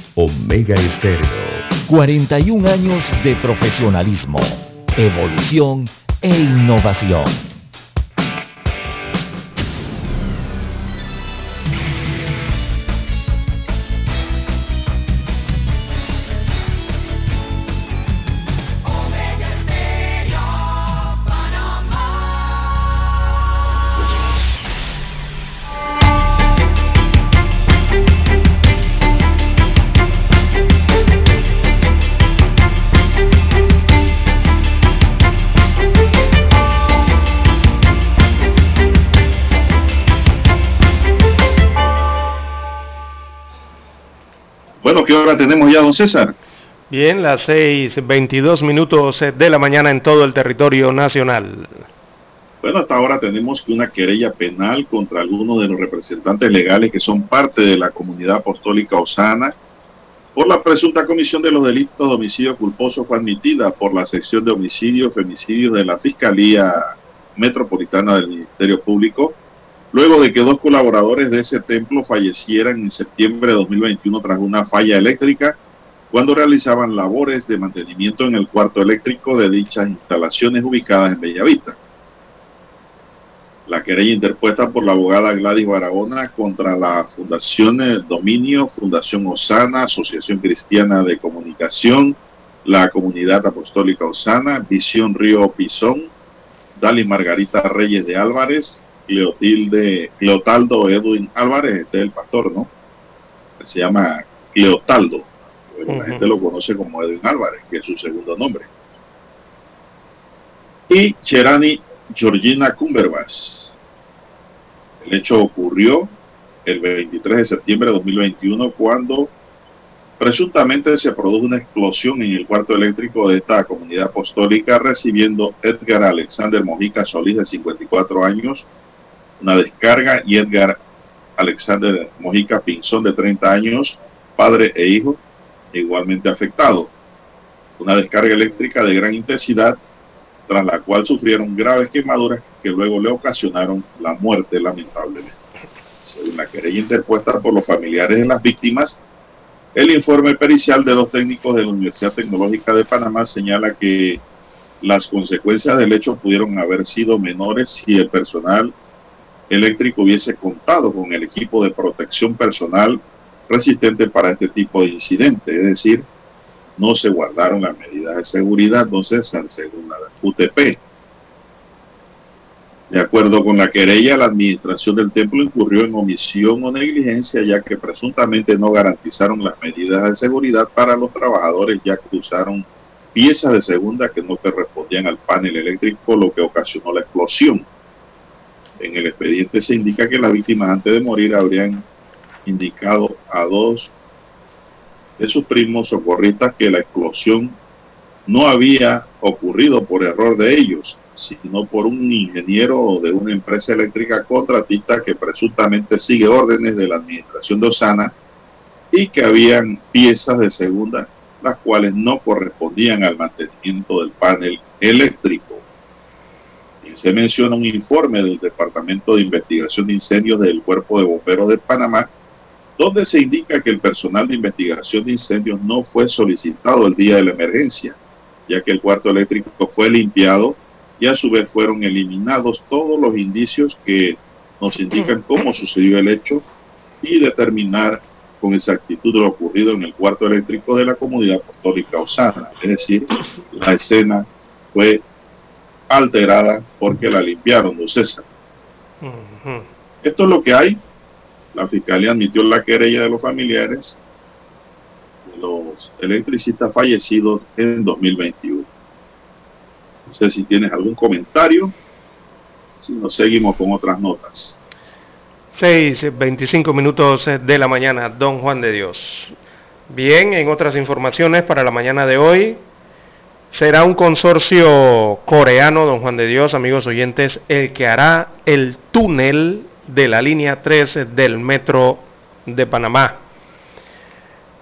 Omega Estéreo 41 años de profesionalismo, evolución e innovación. Tenemos ya, don César? Bien, las 6.22 minutos de la mañana en todo el territorio nacional. Bueno, hasta ahora tenemos una querella penal contra algunos de los representantes legales que son parte de la comunidad apostólica Osana por la presunta comisión de los delitos de homicidio culposo fue admitida por la sección de homicidios, femicidios de la Fiscalía Metropolitana del Ministerio Público luego de que dos colaboradores de ese templo fallecieran en septiembre de 2021 tras una falla eléctrica cuando realizaban labores de mantenimiento en el cuarto eléctrico de dichas instalaciones ubicadas en Bellavista. La querella interpuesta por la abogada Gladys Barahona contra la Fundación Dominio, Fundación Osana, Asociación Cristiana de Comunicación, la Comunidad Apostólica Osana, Visión Río Pisón, Dali Margarita Reyes de Álvarez, Cleotilde, Cleotaldo Edwin Álvarez, este es el pastor, ¿no? Se llama Cleotaldo. La gente lo conoce como Edwin Álvarez, que es su segundo nombre. Y Cherani Georgina Cumberbas. El hecho ocurrió el 23 de septiembre de 2021 cuando presuntamente se produjo una explosión en el cuarto eléctrico de esta comunidad apostólica recibiendo Edgar Alexander Mojica Solís de 54 años una descarga y Edgar Alexander Mojica Pinzón de 30 años, padre e hijo, igualmente afectado. Una descarga eléctrica de gran intensidad, tras la cual sufrieron graves quemaduras que luego le ocasionaron la muerte lamentablemente. Según la querella interpuesta por los familiares de las víctimas, el informe pericial de dos técnicos de la Universidad Tecnológica de Panamá señala que las consecuencias del hecho pudieron haber sido menores si el personal eléctrico hubiese contado con el equipo de protección personal resistente para este tipo de incidentes, es decir, no se guardaron las medidas de seguridad, entonces, según la UTP. De acuerdo con la querella, la administración del templo incurrió en omisión o negligencia ya que presuntamente no garantizaron las medidas de seguridad para los trabajadores ya que usaron piezas de segunda que no correspondían al panel eléctrico, lo que ocasionó la explosión. En el expediente se indica que las víctimas antes de morir habrían indicado a dos de sus primos socorristas que la explosión no había ocurrido por error de ellos, sino por un ingeniero de una empresa eléctrica contratista que presuntamente sigue órdenes de la administración de Osana y que habían piezas de segunda las cuales no correspondían al mantenimiento del panel eléctrico. Se menciona un informe del Departamento de Investigación de Incendios del Cuerpo de Bomberos de Panamá, donde se indica que el personal de investigación de incendios no fue solicitado el día de la emergencia, ya que el cuarto eléctrico fue limpiado y a su vez fueron eliminados todos los indicios que nos indican cómo sucedió el hecho y determinar con exactitud lo ocurrido en el cuarto eléctrico de la comunidad apostólica Osana. Es decir, la escena fue alterada porque la limpiaron, don César. Esto es lo que hay. La fiscalía admitió la querella de los familiares de los electricistas fallecidos en 2021. No sé si tienes algún comentario. Si no, seguimos con otras notas. 6, 25 minutos de la mañana, don Juan de Dios. Bien, en otras informaciones para la mañana de hoy, será un consorcio coreano, don Juan de Dios, amigos oyentes, el que hará el túnel de la línea 3 del metro de Panamá.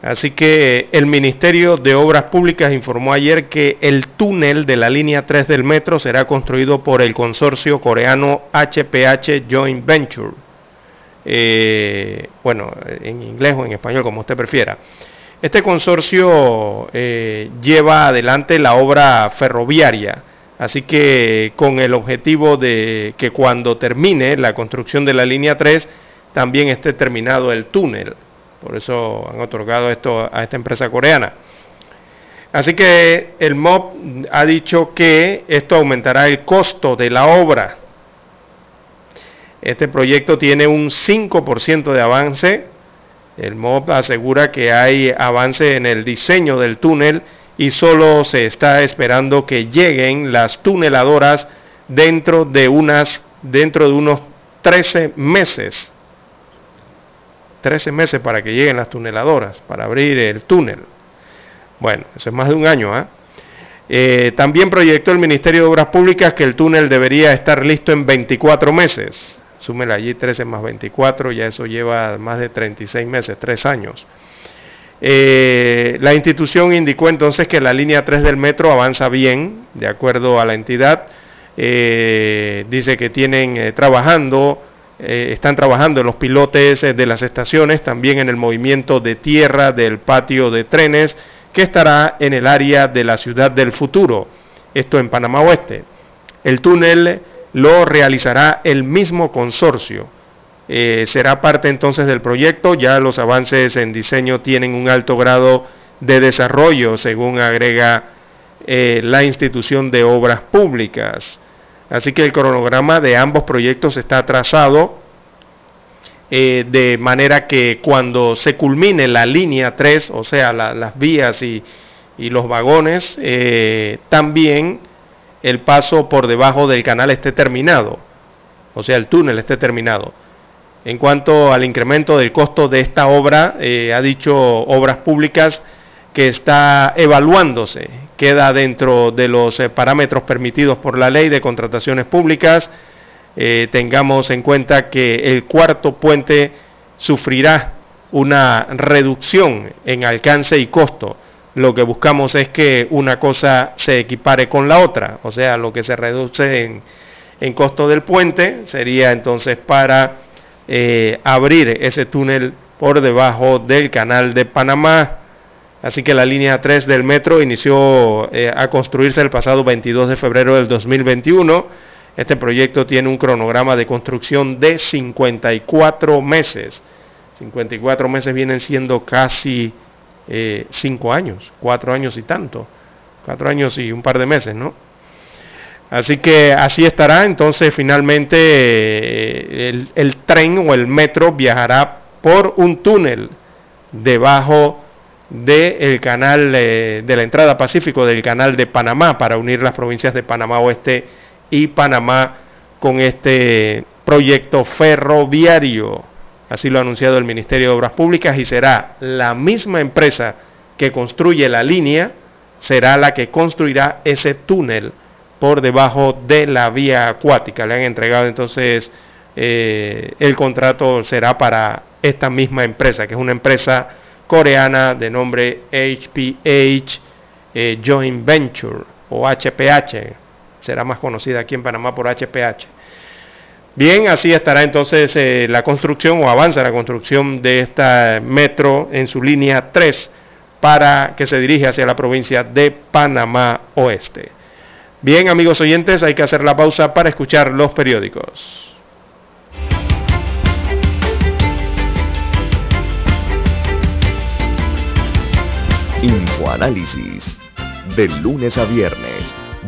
Así que el Ministerio de Obras Públicas informó ayer que el túnel de la línea 3 del metro será construido por el consorcio coreano HPH Joint Venture. Eh, bueno, en inglés o en español, como usted prefiera. Este consorcio eh, lleva adelante la obra ferroviaria, así que con el objetivo de que cuando termine la construcción de la línea 3, también esté terminado el túnel. Por eso han otorgado esto a esta empresa coreana. Así que el MOB ha dicho que esto aumentará el costo de la obra. Este proyecto tiene un 5% de avance. El MOB asegura que hay avance en el diseño del túnel y solo se está esperando que lleguen las tuneladoras dentro de, dentro de unos 13 meses. 13 meses para que lleguen las tuneladoras, para abrir el túnel. Bueno, eso es más de un año. ¿ah? Eh, también proyectó el Ministerio de Obras Públicas que el túnel debería estar listo en 24 meses. Súmela allí 13 más 24, ya eso lleva más de 36 meses, 3 años. Eh, la institución indicó entonces que la línea 3 del metro avanza bien, de acuerdo a la entidad. Eh, dice que tienen trabajando eh, están trabajando los pilotes de las estaciones, también en el movimiento de tierra del patio de trenes que estará en el área de la ciudad del futuro, esto en Panamá Oeste. El túnel lo realizará el mismo consorcio. Eh, será parte entonces del proyecto, ya los avances en diseño tienen un alto grado de desarrollo, según agrega la institución de obras públicas. Así que el cronograma de ambos proyectos está trazado eh, de manera que cuando se culmine la línea 3, o sea, las vías y, los vagones, eh, también el paso por debajo del canal esté terminado, o sea, el túnel esté terminado. En cuanto al incremento del costo de esta obra, eh, ha dicho Obras Públicas que está evaluándose queda dentro de los eh, parámetros permitidos por la ley de contrataciones públicas. Eh, tengamos en cuenta que el cuarto puente sufrirá una reducción en alcance y costo. Lo que buscamos es que una cosa se equipare con la otra, o sea, lo que se reduce en, en costo del puente sería entonces para eh, abrir ese túnel por debajo del canal de Panamá Así que la línea 3 del metro inició eh, a construirse el pasado 22 de febrero del 2021. Este proyecto tiene un cronograma de construcción de 54 meses. 54 meses vienen siendo casi 5 eh, años, 4 años y tanto. 4 años y un par de meses, ¿no? Así que así estará, entonces finalmente eh, el, tren o el metro viajará por un túnel debajo del canal eh, de la entrada Pacífico del canal de Panamá para unir las provincias de Panamá Oeste y Panamá con este proyecto ferroviario. Así lo ha anunciado el Ministerio de Obras Públicas y será la misma empresa que construye la línea, será la que construirá ese túnel por debajo de la vía acuática. Le han entregado entonces eh, el contrato será para esta misma empresa, que es una empresa coreana de nombre HPH eh, Joint Venture o HPH, será más conocida aquí en Panamá por HPH. Bien, así estará entonces eh, la construcción o avanza la construcción de esta metro en su línea 3 para que se dirige hacia la provincia de Panamá Oeste. Bien, amigos oyentes, hay que hacer la pausa para escuchar los periódicos. Infoanálisis. De lunes a viernes,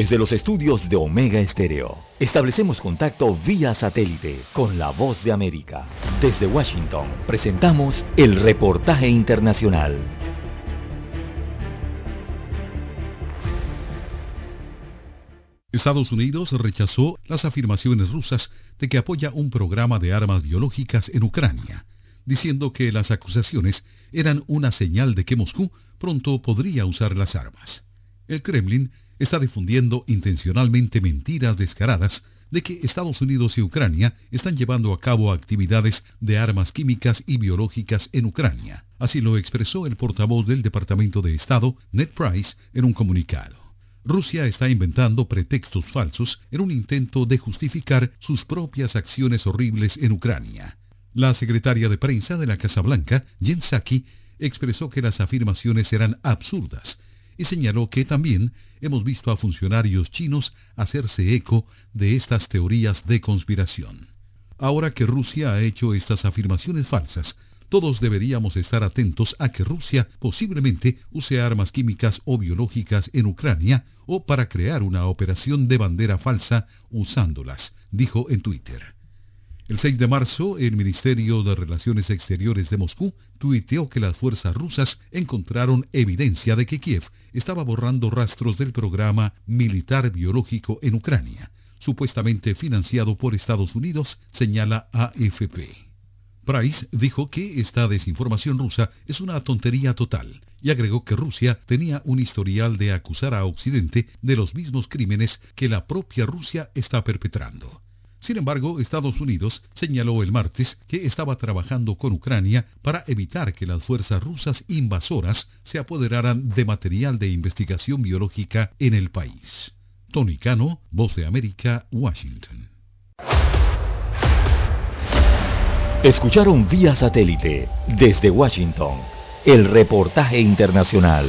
Desde los estudios de Omega Estéreo, establecemos contacto vía satélite con la voz de América. Desde Washington, presentamos el reportaje internacional. Estados Unidos rechazó las afirmaciones rusas de que apoya un programa de armas biológicas en Ucrania, diciendo que las acusaciones eran una señal de que Moscú pronto podría usar las armas. El Kremlin está difundiendo intencionalmente mentiras descaradas de que Estados Unidos y Ucrania están llevando a cabo actividades de armas químicas y biológicas en Ucrania. Así lo expresó el portavoz del Departamento de Estado, Ned Price, en un comunicado. Rusia está inventando pretextos falsos en un intento de justificar sus propias acciones horribles en Ucrania. La secretaria de prensa de la Casa Blanca, Jen Psaki, expresó que las afirmaciones eran absurdas y señaló que también hemos visto a funcionarios chinos hacerse eco de estas teorías de conspiración. Ahora que Rusia ha hecho estas afirmaciones falsas, todos deberíamos estar atentos a que Rusia posiblemente use armas químicas o biológicas en Ucrania o para crear una operación de bandera falsa usándolas, dijo en Twitter. El 6 de marzo, el Ministerio de Relaciones Exteriores de Moscú tuiteó que las fuerzas rusas encontraron evidencia de que Kiev estaba borrando rastros del programa militar biológico en Ucrania, supuestamente financiado por Estados Unidos, señala AFP. Price dijo que esta desinformación rusa es una tontería total y agregó que Rusia tenía un historial de acusar a Occidente de los mismos crímenes que la propia Rusia está perpetrando. Sin embargo, Estados Unidos señaló el martes que estaba trabajando con Ucrania para evitar que las fuerzas rusas invasoras se apoderaran de material de investigación biológica en el país. Tony Cano, Voz de América, Washington. Escucharon vía satélite desde Washington el reportaje internacional.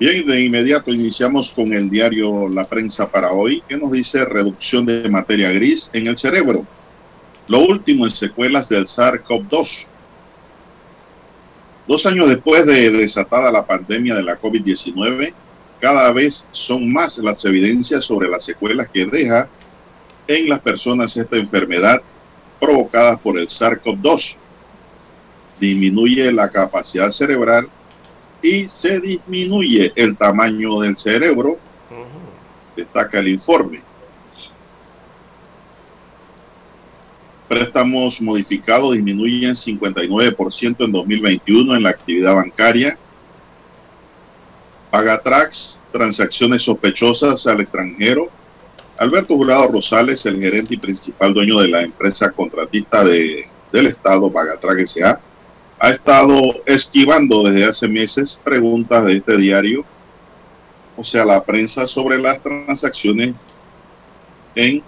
Bien, de inmediato iniciamos con el diario La Prensa para hoy, que nos dice reducción de materia gris en el cerebro. Lo último en secuelas del SARS-CoV-2. Dos años después de desatada la pandemia de la COVID-19, cada vez son más las evidencias sobre las secuelas que deja en las personas esta enfermedad provocada por el SARS-CoV-2. Disminuye la capacidad cerebral y se disminuye el tamaño del cerebro, destaca el informe. Préstamos modificados disminuyen 59% en 2021 en la actividad bancaria. Pagatrax, transacciones sospechosas al extranjero. Alberto Jurado Rosales, el gerente y principal dueño de la empresa contratista de, del Estado, Pagatrax S.A., ha estado esquivando desde hace meses preguntas de este diario, o sea, la prensa sobre las transacciones en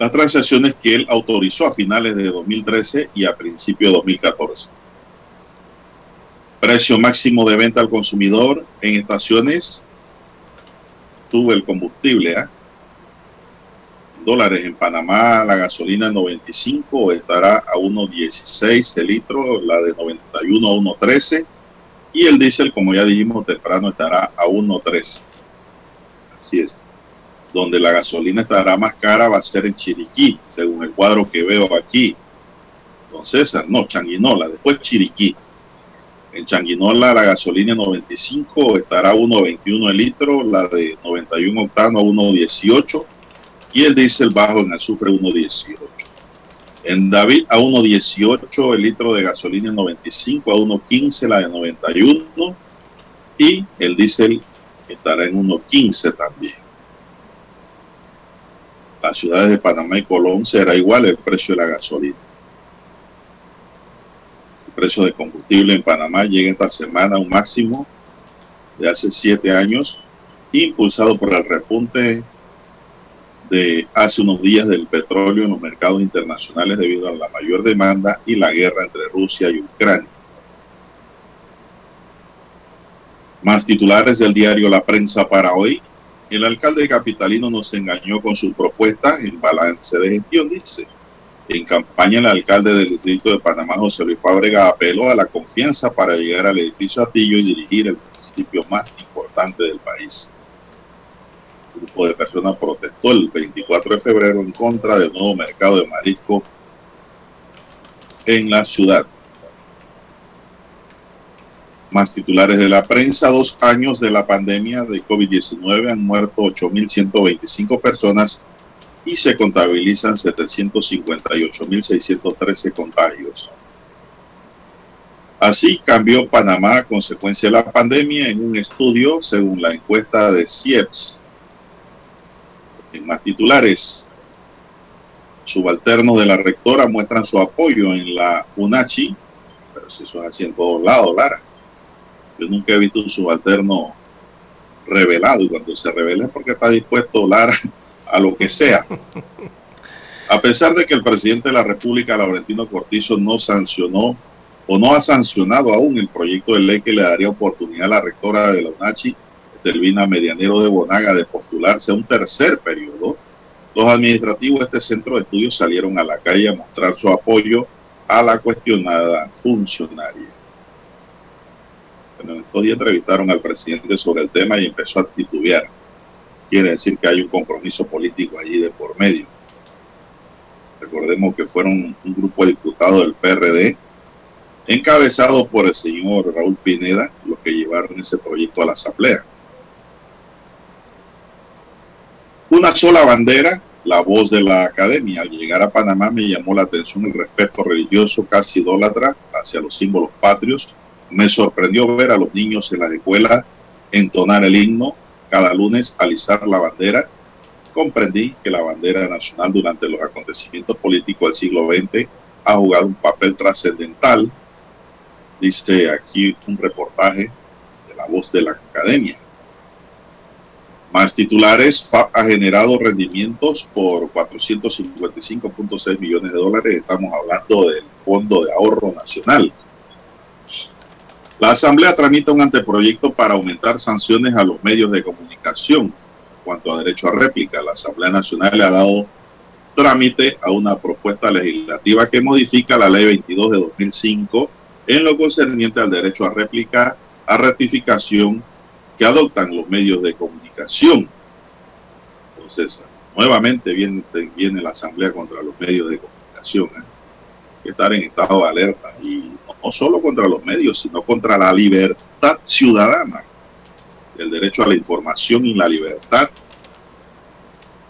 las transacciones que él autorizó a finales de 2013 y a principios de 2014. Precio máximo de venta al consumidor en estaciones tuvo el combustible. ¿eh? Dólares en Panamá, la gasolina 95 estará a 1.16 el litro, la de 91 a 1.13 y el diésel, como ya dijimos temprano, estará a 1.13. Así es donde la gasolina estará más cara va a ser en Chiriquí, según el cuadro que veo aquí. Don César, no, Changuinola, después Chiriquí. En Changuinola la gasolina 95 estará a 1.21 el litro, la de 91 octano a 1.18 y el diésel bajo en azufre 1.18. En David a 1.18 el litro de gasolina 95 a 1.15 la de 91 y el diésel estará en 1.15 también las ciudades de Panamá y Colón será igual el precio de la gasolina. El precio de combustible en Panamá llega esta semana a un máximo de hace siete años, impulsado por el repunte de hace unos días del petróleo en los mercados internacionales debido a la mayor demanda y la guerra entre Rusia y Ucrania. Más titulares del diario La Prensa para hoy. El alcalde capitalino nos engañó con su propuesta en balance de gestión, dice. En campaña, el alcalde del distrito de Panamá, José Luis Fábrega, apeló a la confianza para llegar al edificio Atillo y dirigir el municipio más importante del país. Grupo de personas protestó el 24 de febrero en contra del nuevo mercado de marisco en la ciudad. Más titulares de la prensa, dos años de la pandemia de COVID-19 han muerto 8.125 personas y se contabilizan 758.613 contagios. Así cambió Panamá a consecuencia de la pandemia en un estudio según la encuesta de CIEPS. En más titulares, subalternos de la rectora muestran su apoyo en la UNACHI, pero si eso es así en todos lados, Lara. Yo nunca he visto un subalterno revelado y cuando se revela es porque está dispuesto a hablar a lo que sea. A pesar de que el presidente de la República, Laurentino Cortizo, no sancionó o no ha sancionado aún el proyecto de ley que le daría oportunidad a la rectora de la UNACHI, Delvina Medianero de Bonaga, de postularse a un tercer periodo, los administrativos de este centro de estudios salieron a la calle a mostrar su apoyo a la cuestionada funcionaria. Bueno, estos días entrevistaron al presidente sobre el tema y empezó a titubear. Quiere decir que hay un compromiso político allí de por medio. Recordemos que fueron un grupo de diputados del PRD, encabezados por el señor Raúl Pineda, los que llevaron ese proyecto a la Asamblea. Una sola bandera, la voz de la academia. Al llegar a Panamá me llamó la atención el respeto religioso casi idólatra hacia los símbolos patrios me sorprendió ver a los niños en la escuela entonar el himno cada lunes, alisar la bandera. Comprendí que la bandera nacional durante los acontecimientos políticos del siglo XX ha jugado un papel trascendental, dice aquí un reportaje de la voz de la academia. Más titulares, FAP ha generado rendimientos por 455.6 millones de dólares. Estamos hablando del Fondo de Ahorro Nacional. La Asamblea tramita un anteproyecto para aumentar sanciones a los medios de comunicación. Cuanto a derecho a réplica, la Asamblea Nacional le ha dado trámite a una propuesta legislativa que modifica la Ley 22 de 2005 en lo concerniente al derecho a réplica a ratificación que adoptan los medios de comunicación. Entonces, nuevamente viene, la Asamblea contra los medios de comunicación. ¿eh? Que estar en estado de alerta y no solo contra los medios, sino contra la libertad ciudadana, el derecho a la información y la libertad,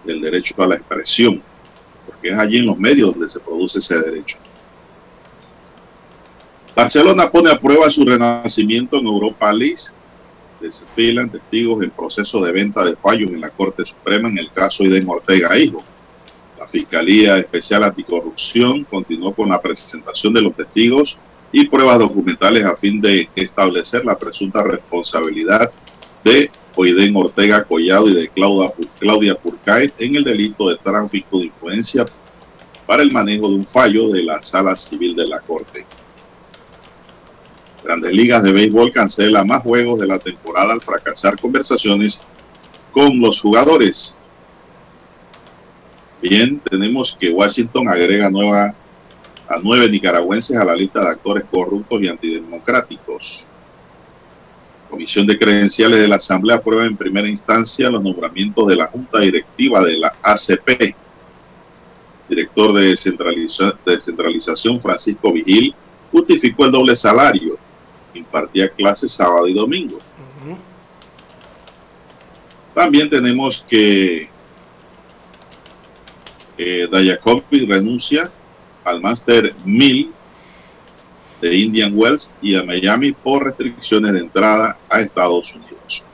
el derecho a la expresión, porque es allí en los medios donde se produce ese derecho. Barcelona pone a prueba su renacimiento en Europa League. Desfilan testigos en proceso de venta de fallos en la Corte Suprema en el caso Iden Ortega Hijo. La Fiscalía Especial Anticorrupción continuó con la presentación de los testigos y pruebas documentales a fin de establecer la presunta responsabilidad de Oiden Ortega Collado y de Claudia, Purcaet en el delito de tráfico de influencia para el manejo de un fallo de la Sala Civil de la Corte. Grandes Ligas de Béisbol cancela más juegos de la temporada al fracasar conversaciones con los jugadores. Bien, tenemos que Washington agrega nueva, a nueve nicaragüenses a la lista de actores corruptos y antidemocráticos. Comisión de Credenciales de la Asamblea aprueba en primera instancia los nombramientos de la Junta Directiva de la ACP. Director de descentralización Francisco Vigil justificó el doble salario impartía clases sábado y domingo. También tenemos que eh, Dayakovic renuncia al Master 1000 de Indian Wells y a Miami por restricciones de entrada a Estados Unidos.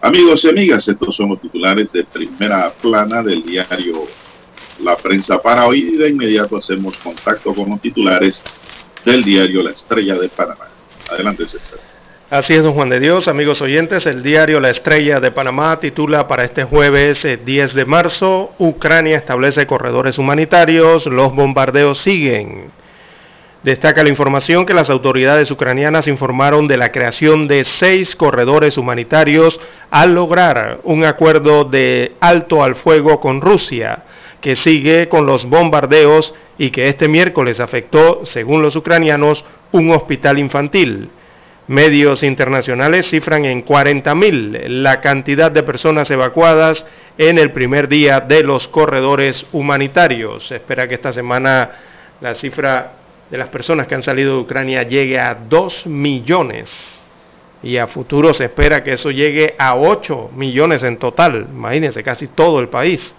Amigos y amigas, estos son los titulares de primera plana del diario La Prensa para hoy y de inmediato hacemos contacto con los titulares del diario La Estrella de Panamá. Adelante, César. Así es, don Juan de Dios, amigos oyentes, el diario La Estrella de Panamá titula para este jueves 10 eh, de marzo, Ucrania establece corredores humanitarios, los bombardeos siguen. Destaca la información que las autoridades ucranianas informaron de la creación de seis corredores humanitarios al lograr un acuerdo de alto al fuego con Rusia, que sigue con los bombardeos y que este miércoles afectó, según los ucranianos, un hospital infantil. Medios internacionales cifran en 40.000 la cantidad de personas evacuadas en el primer día de los corredores humanitarios. Se espera que esta semana la cifra de las personas que han salido de Ucrania llegue a 2 millones. Y a futuro se espera que eso llegue a 8 millones en total. Imagínense, casi todo el país.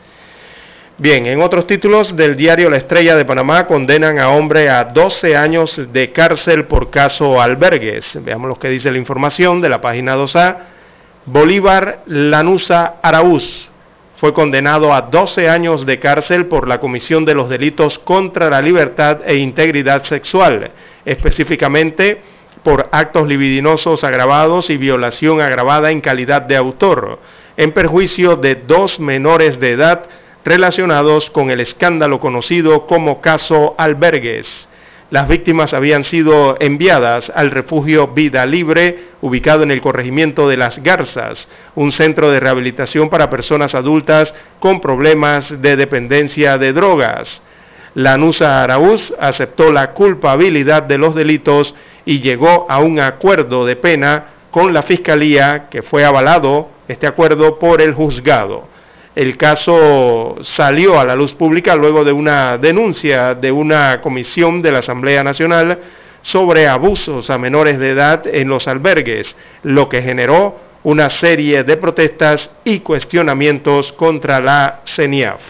Bien, en otros títulos del diario La Estrella de Panamá condenan a hombre a 12 años de cárcel por caso albergues. Veamos lo que dice la información de la página 2A. Bolívar Lanusa Araúz fue condenado a 12 años de cárcel por la comisión de los delitos contra la libertad e integridad sexual, específicamente por actos libidinosos agravados y violación agravada en calidad de autor, en perjuicio de dos menores de edad relacionados con el escándalo conocido como caso Albergues. Las víctimas habían sido enviadas al refugio Vida Libre, ubicado en el corregimiento de Las Garzas, un centro de rehabilitación para personas adultas con problemas de dependencia de drogas. Lanusa Araúz aceptó la culpabilidad de los delitos y llegó a un acuerdo de pena con la Fiscalía, que fue avalado este acuerdo por el juzgado. El caso salió a la luz pública luego de una denuncia de una comisión de la Asamblea Nacional sobre abusos a menores de edad en los albergues, lo que generó una serie de protestas y cuestionamientos contra la CENIAF.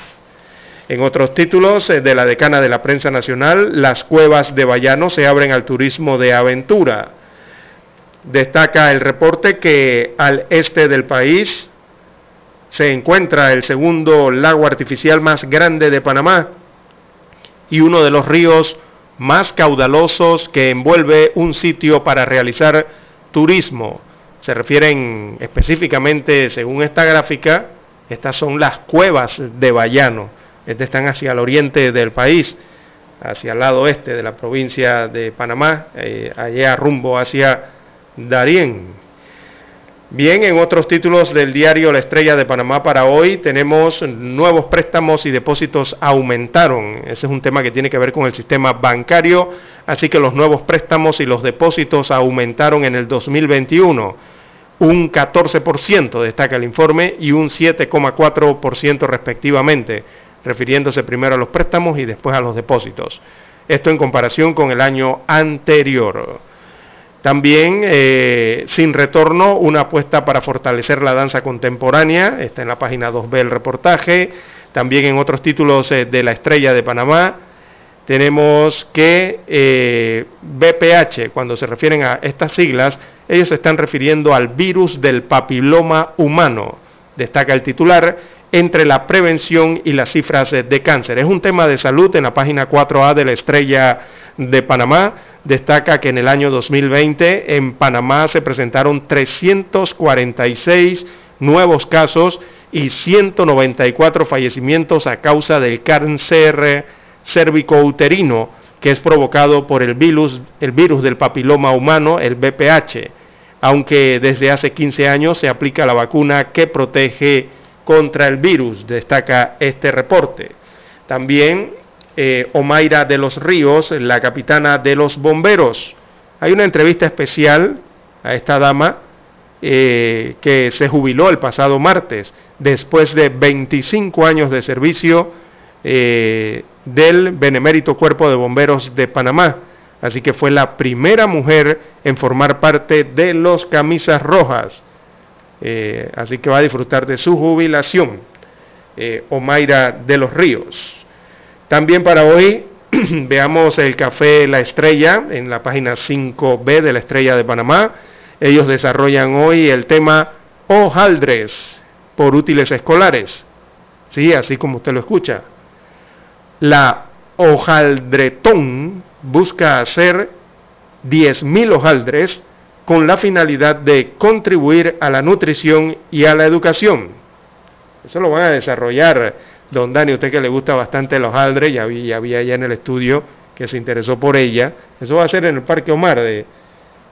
En otros títulos eh, de la decana de la prensa nacional, las cuevas de Bayano se abren al turismo de aventura. Destaca el reporte que al este del país se encuentra el segundo lago artificial más grande de Panamá y uno de los ríos más caudalosos que envuelve un sitio para realizar turismo. Se refieren específicamente, según esta gráfica, estas son las cuevas de Bayano. Estas están hacia el oriente del país, hacia el lado oeste de la provincia de Panamá, eh, allá rumbo hacia Darién. Bien, en otros títulos del diario La Estrella de Panamá para hoy tenemos nuevos préstamos y depósitos aumentaron. Ese es un tema que tiene que ver con el sistema bancario, así que los nuevos préstamos y los depósitos aumentaron en el 2021. Un 14% destaca el informe y un 7,4% respectivamente, refiriéndose primero a los préstamos y después a los depósitos. Esto en comparación con el año anterior. También, eh, sin retorno, una apuesta para fortalecer la danza contemporánea, está en la página 2B el reportaje. También en otros títulos eh, de La Estrella de Panamá, tenemos que eh, BPH, cuando se refieren a estas siglas, ellos se están refiriendo al virus del papiloma humano. Destaca el titular, entre la prevención y las cifras de cáncer. Es un tema de salud en la página 4A de la Estrella de Panamá destaca que en el año 2020 en Panamá se presentaron 346 nuevos casos y 194 fallecimientos a causa del cáncer cervicouterino que es provocado por el virus, el virus del papiloma humano, el BPH, aunque desde hace 15 años se aplica la vacuna que protege contra el virus, destaca este reporte. También eh, Omaira de los Ríos, la capitana de los bomberos. Hay una entrevista especial a esta dama eh, que se jubiló el pasado martes después de 25 años de servicio eh, del Benemérito Cuerpo de Bomberos de Panamá. Así que fue la primera mujer en formar parte de los camisas rojas. así que va a disfrutar de su jubilación. Omaira de los Ríos. También para hoy veamos el café La Estrella en la página 5B de La Estrella de Panamá. Ellos desarrollan hoy el tema hojaldres por útiles escolares. Sí, así como usted lo escucha. La hojaldretón busca hacer 10.000 hojaldres con la finalidad de contribuir a la nutrición y a la educación. Eso lo van a desarrollar Don Dani, usted que le gusta bastante los aldres, ya había, ya allá en el estudio que se interesó por ella. Eso va a ser en el Parque Omar de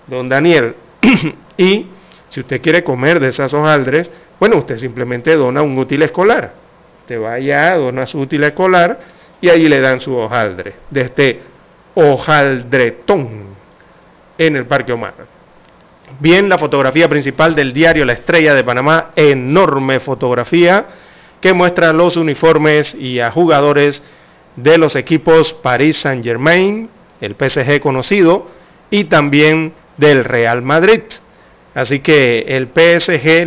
Don Daniel. y si usted quiere comer de esas hojaldres, bueno, usted simplemente dona un útil escolar. Usted va allá, dona su útil escolar y allí le dan su hojaldre, de este hojaldretón en el Parque Omar. Bien, la fotografía principal del diario La Estrella de Panamá, enorme fotografía que muestra los uniformes y a jugadores de los equipos Paris Saint-Germain, el PSG conocido, y también del Real Madrid. Así que el PSG,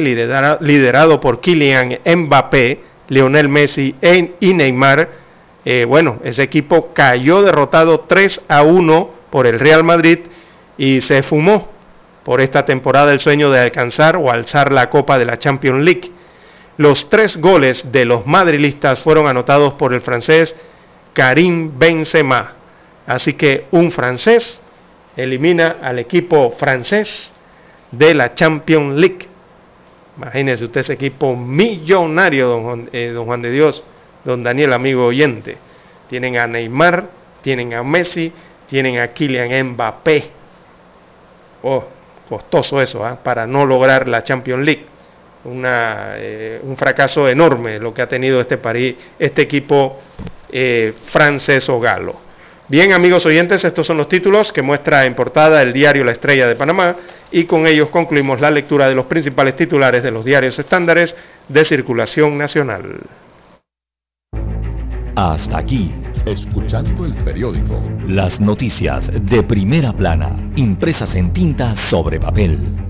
liderado por Kylian Mbappé, Lionel Messi e, y Neymar, eh, bueno, ese equipo cayó derrotado 3 a 1 por el Real Madrid y se fumó por esta temporada el sueño de alcanzar o alzar la Copa de la Champions League. Los tres goles de los madrilistas fueron anotados por el francés Karim Benzema. Así que un francés elimina al equipo francés de la Champions League. Imagínese usted ese equipo millonario, don Juan, eh, de Dios, don Daniel, amigo oyente. Tienen a Neymar, tienen a Messi, tienen a Kylian Mbappé. Oh, costoso eso, ¿ah? para no lograr la Champions League eh, un fracaso enorme lo que ha tenido este, París, este equipo eh, francés o galo. Bien, amigos oyentes, estos son los títulos que muestra en portada el diario La Estrella de Panamá y con ellos concluimos la lectura de los principales titulares de los diarios estándares de circulación nacional. Hasta aquí, escuchando el periódico. Las noticias de primera plana, impresas en tinta sobre papel.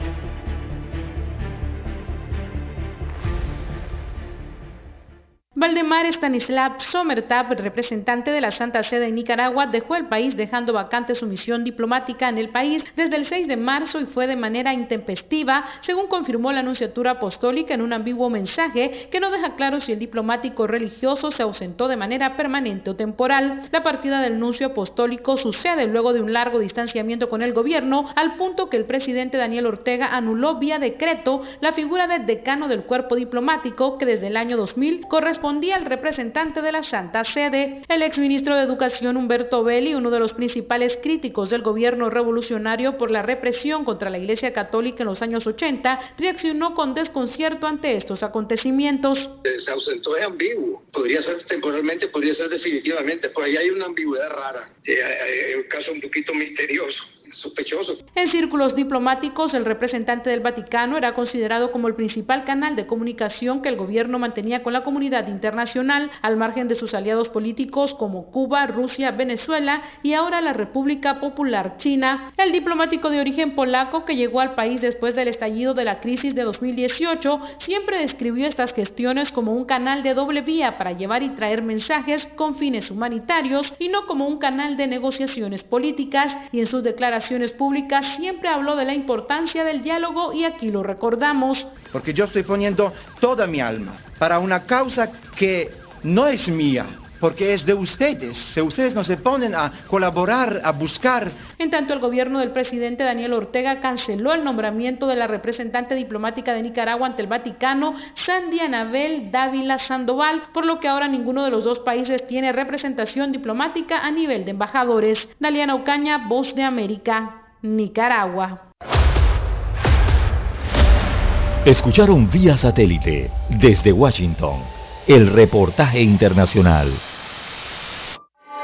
Valdemar Stanislav Somertab, representante de la Santa Sede en Nicaragua, dejó el país dejando vacante su misión diplomática en el país desde el 6 de marzo y fue de manera intempestiva, según confirmó la Anunciatura Apostólica en un ambiguo mensaje que no deja claro si el diplomático religioso se ausentó de manera permanente o temporal. La partida del nuncio apostólico sucede luego de un largo distanciamiento con el gobierno, al punto que el presidente Daniel Ortega anuló vía decreto la figura de decano del cuerpo diplomático que desde el año 2000 corresponde día al representante de la Santa Sede. El exministro de Educación Humberto Belli, uno de los principales críticos del gobierno revolucionario por la represión contra la Iglesia Católica en los años 80, reaccionó con desconcierto ante estos acontecimientos. Se ausentó es ambiguo, podría ser temporalmente, podría ser definitivamente, por ahí hay una ambigüedad rara, es eh, eh, un caso un poquito misterioso sospechoso. En círculos diplomáticos, el representante del Vaticano era considerado como el principal canal de comunicación que el gobierno mantenía con la comunidad internacional, al margen de sus aliados políticos como Cuba, Rusia, Venezuela y ahora la República Popular China. El diplomático de origen polaco que llegó al país después del estallido de la crisis de 2018 siempre describió estas gestiones como un canal de doble vía para llevar y traer mensajes con fines humanitarios y no como un canal de negociaciones políticas y en sus declaraciones públicas siempre habló de la importancia del diálogo y aquí lo recordamos. Porque yo estoy poniendo toda mi alma para una causa que no es mía, porque es de ustedes. Si ustedes no se ponen a colaborar, a buscar. En tanto, el gobierno del presidente Daniel Ortega canceló el nombramiento de la representante diplomática de Nicaragua ante el Vaticano, Sandy Anabel Dávila Sandoval, por lo que ahora ninguno de los dos países tiene representación diplomática a nivel de embajadores. Daliana Ocaña, Voz de América, Nicaragua. Escucharon vía satélite desde Washington el reportaje internacional.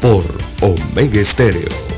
por Omega Estéreo.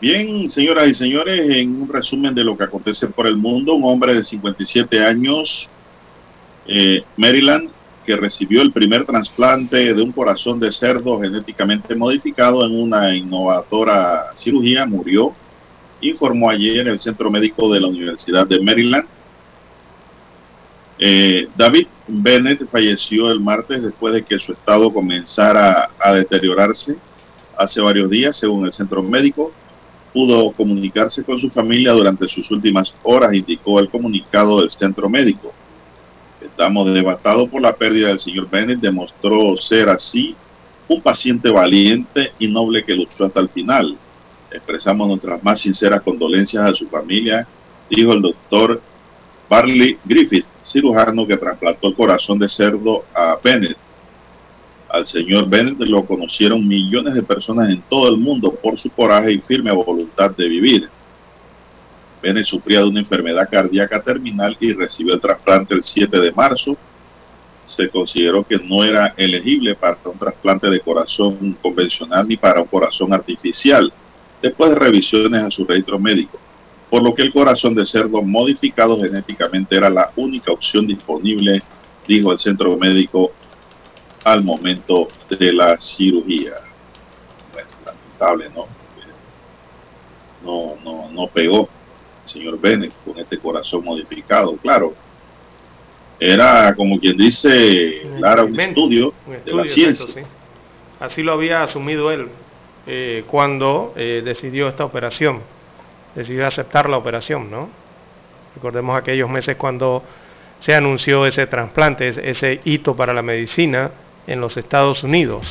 Bien, señoras y señores, en un resumen de lo que acontece por el mundo, un hombre de 57 años, eh, Maryland, que recibió el primer trasplante de un corazón de cerdo genéticamente modificado en una innovadora cirugía, murió, informó ayer el Centro Médico de la Universidad de Maryland. Eh, David Bennett falleció el martes después de que su estado comenzara a deteriorarse hace varios días, según el centro médico pudo comunicarse con su familia durante sus últimas horas, indicó el comunicado del centro médico. Estamos devastados por la pérdida del señor Bennett, demostró ser así un paciente valiente y noble que luchó hasta el final. Expresamos nuestras más sinceras condolencias a su familia, dijo el doctor Barley Griffith, cirujano que trasplantó el corazón de cerdo a Bennett. Al señor Bennett lo conocieron millones de personas en todo el mundo por su coraje y firme voluntad de vivir. Bennett sufría de una enfermedad cardíaca terminal y recibió el trasplante el 7 de marzo. Se consideró que no era elegible para un trasplante de corazón convencional ni para un corazón artificial, después de revisiones a su registro médico, por lo que el corazón de cerdo modificado genéticamente era la única opción disponible, dijo el centro médico al momento de la cirugía. Bueno, lamentable, ¿no? No, no, no pegó señor Bennett con este corazón modificado, claro. Era como quien dice, Lara, un estudio, de la ciencia. Así lo había asumido él eh, cuando eh, decidió esta operación, decidió aceptar la operación, ¿no? Recordemos aquellos meses cuando se anunció ese trasplante, ese hito para la medicina en los Estados Unidos.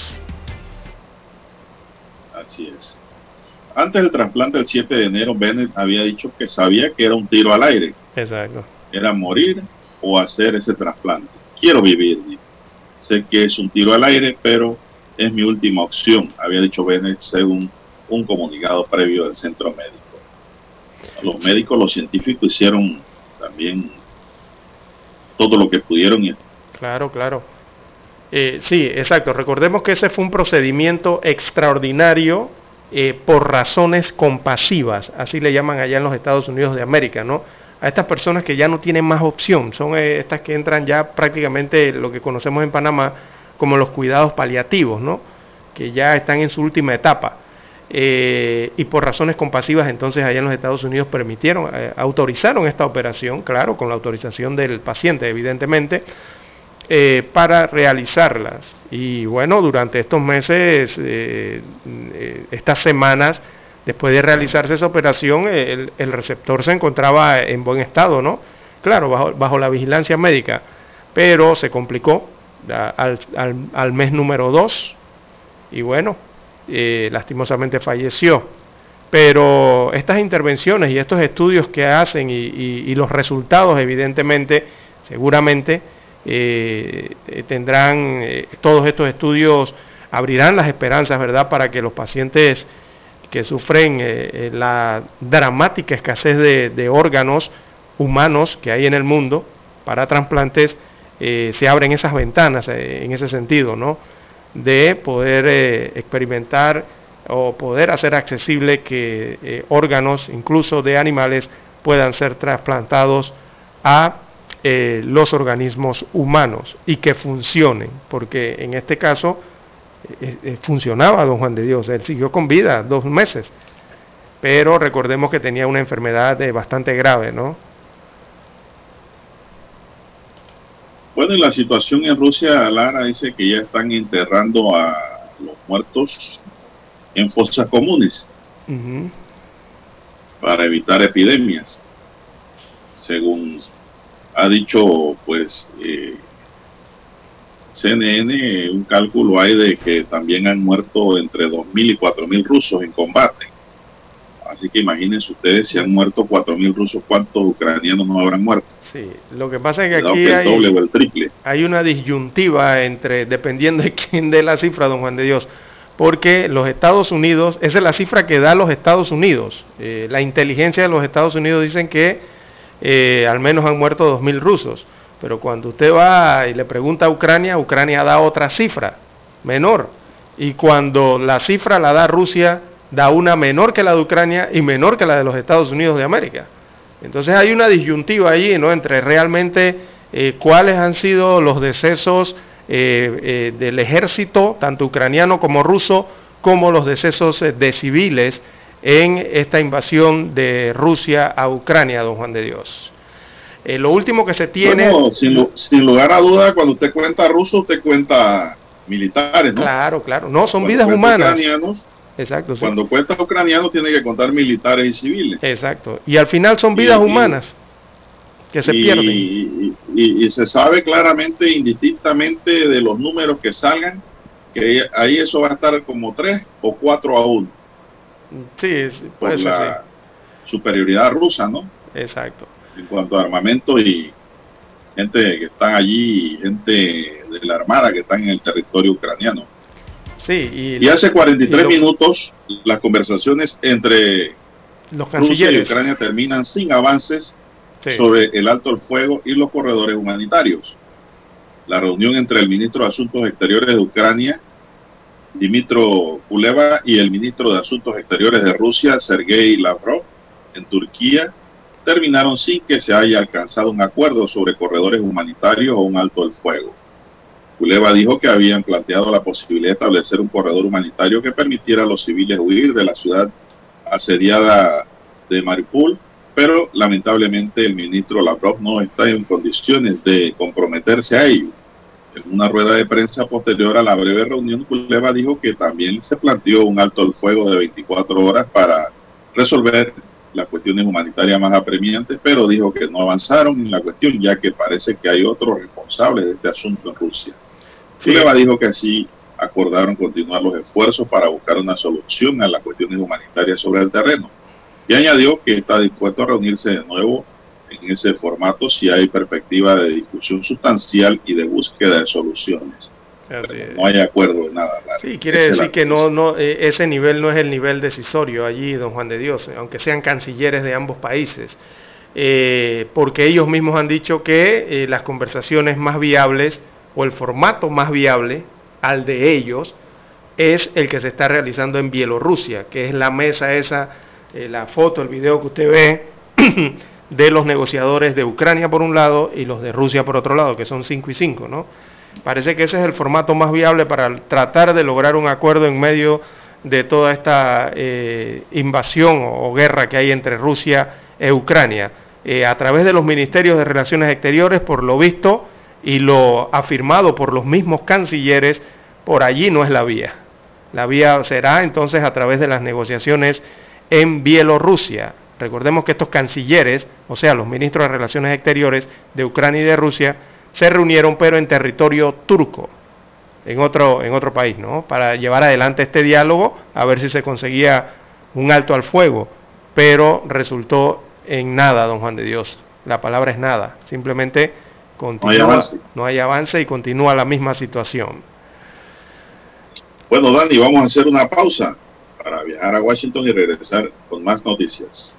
Así es. Antes del trasplante del 7 de enero, Bennett había dicho que sabía que era un tiro al aire. Exacto. Era morir o hacer ese trasplante. Quiero vivir. Sé que es un tiro al aire, pero es mi última opción, había dicho Bennett según un comunicado previo del centro médico. Los médicos, los científicos hicieron también todo lo que pudieron. Claro, claro. Eh, sí, exacto. Recordemos que ese fue un procedimiento extraordinario eh, por razones compasivas, así le llaman allá en los Estados Unidos de América, ¿no? A estas personas que ya no tienen más opción, son eh, estas que entran ya prácticamente lo que conocemos en Panamá como los cuidados paliativos, ¿no? Que ya están en su última etapa. Eh, y por razones compasivas entonces allá en los Estados Unidos permitieron, autorizaron esta operación, claro, con la autorización del paciente evidentemente, eh, para realizarlas. Y bueno, durante estos meses, eh, eh, estas semanas, después de realizarse esa operación, el, receptor se encontraba en buen estado, ¿no? Claro, bajo, la vigilancia médica, pero se complicó al, mes número 2 y bueno, lastimosamente falleció. Pero estas intervenciones y estos estudios que hacen y los resultados, evidentemente, seguramente, eh, eh, tendrán eh, todos estos estudios, abrirán las esperanzas, ¿verdad?, para que los pacientes que sufren la dramática escasez de, órganos humanos que hay en el mundo para trasplantes, se abren esas ventanas en ese sentido, ¿no? De poder experimentar o poder hacer accesible que órganos, incluso de animales, puedan ser trasplantados a eh, los organismos humanos y que funcionen, porque en este caso eh, eh, funcionaba don Juan de Dios, él siguió con vida dos meses, pero recordemos que tenía una enfermedad bastante grave, ¿no? Bueno, y la situación en Rusia, Lara dice que ya están enterrando a los muertos en fosas comunes para evitar epidemias, según ha dicho pues eh, CNN, un cálculo hay de que también han muerto entre 2.000 y 4.000 rusos en combate. Así que imagínense ustedes si han muerto 4.000 rusos, ¿cuántos ucranianos no habrán muerto? Sí, lo que pasa es que aquí hay, el triple. hay una disyuntiva entre, dependiendo de quién dé la cifra, don Juan de Dios, porque los Estados Unidos, esa es la cifra que da los Estados Unidos. Eh, la inteligencia de los Estados Unidos dicen que eh, al menos han muerto 2.000 rusos. Pero cuando usted va y le pregunta a Ucrania, Ucrania da otra cifra, menor. Y cuando la cifra la da Rusia, da una menor que la de Ucrania y menor que la de los Estados Unidos de América. Entonces hay una disyuntiva allí, ¿no? Entre realmente eh, cuáles han sido los decesos eh, del ejército, tanto ucraniano como ruso, como los decesos de civiles en esta invasión de Rusia a Ucrania, don Juan de Dios. Eh, lo último que se tiene... sin, lugar a duda, cuando usted cuenta ruso, usted cuenta militares, ¿no? Claro, claro. No, son vidas humanas. Exacto. Cuando cuenta ucranianos, tiene que contar militares y civiles. Exacto. Y al final son vidas humanas que se pierden. Y, y, se sabe claramente, indistintamente de los números que salgan, que ahí eso va a estar como 3 o 4 a 1 Sí, por la superioridad rusa, ¿no? Exacto. En cuanto a armamento y gente que están allí, gente de la Armada que están en el territorio ucraniano. Sí, y, hace 43 minutos las conversaciones entre los Rusia y Ucrania terminan sin avances sobre el alto el fuego y los corredores humanitarios. La reunión entre el ministro de Asuntos Exteriores de Ucrania, Dimitro Kuleva, y el ministro de Asuntos Exteriores de Rusia, Sergei Lavrov, en Turquía, terminaron sin que se haya alcanzado un acuerdo sobre corredores humanitarios o un alto el fuego. Kuleva dijo que habían planteado la posibilidad de establecer un corredor humanitario que permitiera a los civiles huir de la ciudad asediada de Mariupol pero lamentablemente el ministro Lavrov no está en condiciones de comprometerse a ello. En una rueda de prensa posterior a la breve reunión, Kuleva dijo que también se planteó un alto al fuego de 24 horas para resolver las cuestiones humanitarias más apremiantes, pero dijo que no avanzaron en la cuestión, ya que parece que hay otros responsables de este asunto en Rusia. Kuleva dijo que así acordaron continuar los esfuerzos para buscar una solución a las cuestiones humanitarias sobre el terreno y añadió que está dispuesto a reunirse de nuevo en ese formato si hay perspectiva de discusión sustancial y de búsqueda de soluciones. no hay acuerdo de nada. Sí, quiere decir que no, no, eh, ese nivel no es el nivel decisorio allí, don Juan de Dios, aunque sean cancilleres de ambos países, eh, porque ellos mismos han dicho que eh, las conversaciones más viables o el formato más viable al de ellos es el que se está realizando en Bielorrusia, que es la mesa esa eh, la foto, el video que usted ve de los negociadores de Ucrania por un lado y los de Rusia por otro lado, que son 5 y 5, ¿no? Parece que ese es el formato más viable para tratar de lograr un acuerdo en medio de toda esta eh, invasión o, guerra que hay entre Rusia e Ucrania. Eh, a través de los ministerios de Relaciones Exteriores, por lo visto y lo afirmado por los mismos cancilleres, por allí no es la vía. La vía será entonces a través de las negociaciones en Bielorrusia. Recordemos que estos cancilleres, o sea, los ministros de Relaciones Exteriores de Ucrania y de Rusia, se reunieron pero en territorio turco, en otro, en otro país, ¿no? Para llevar adelante este diálogo, a ver si se conseguía un alto al fuego, pero resultó en nada, don Juan de Dios. La palabra es nada, simplemente continúa, no hay avance y continúa la misma situación. Bueno, Dani, vamos a hacer una pausa para viajar a Washington y regresar con más noticias.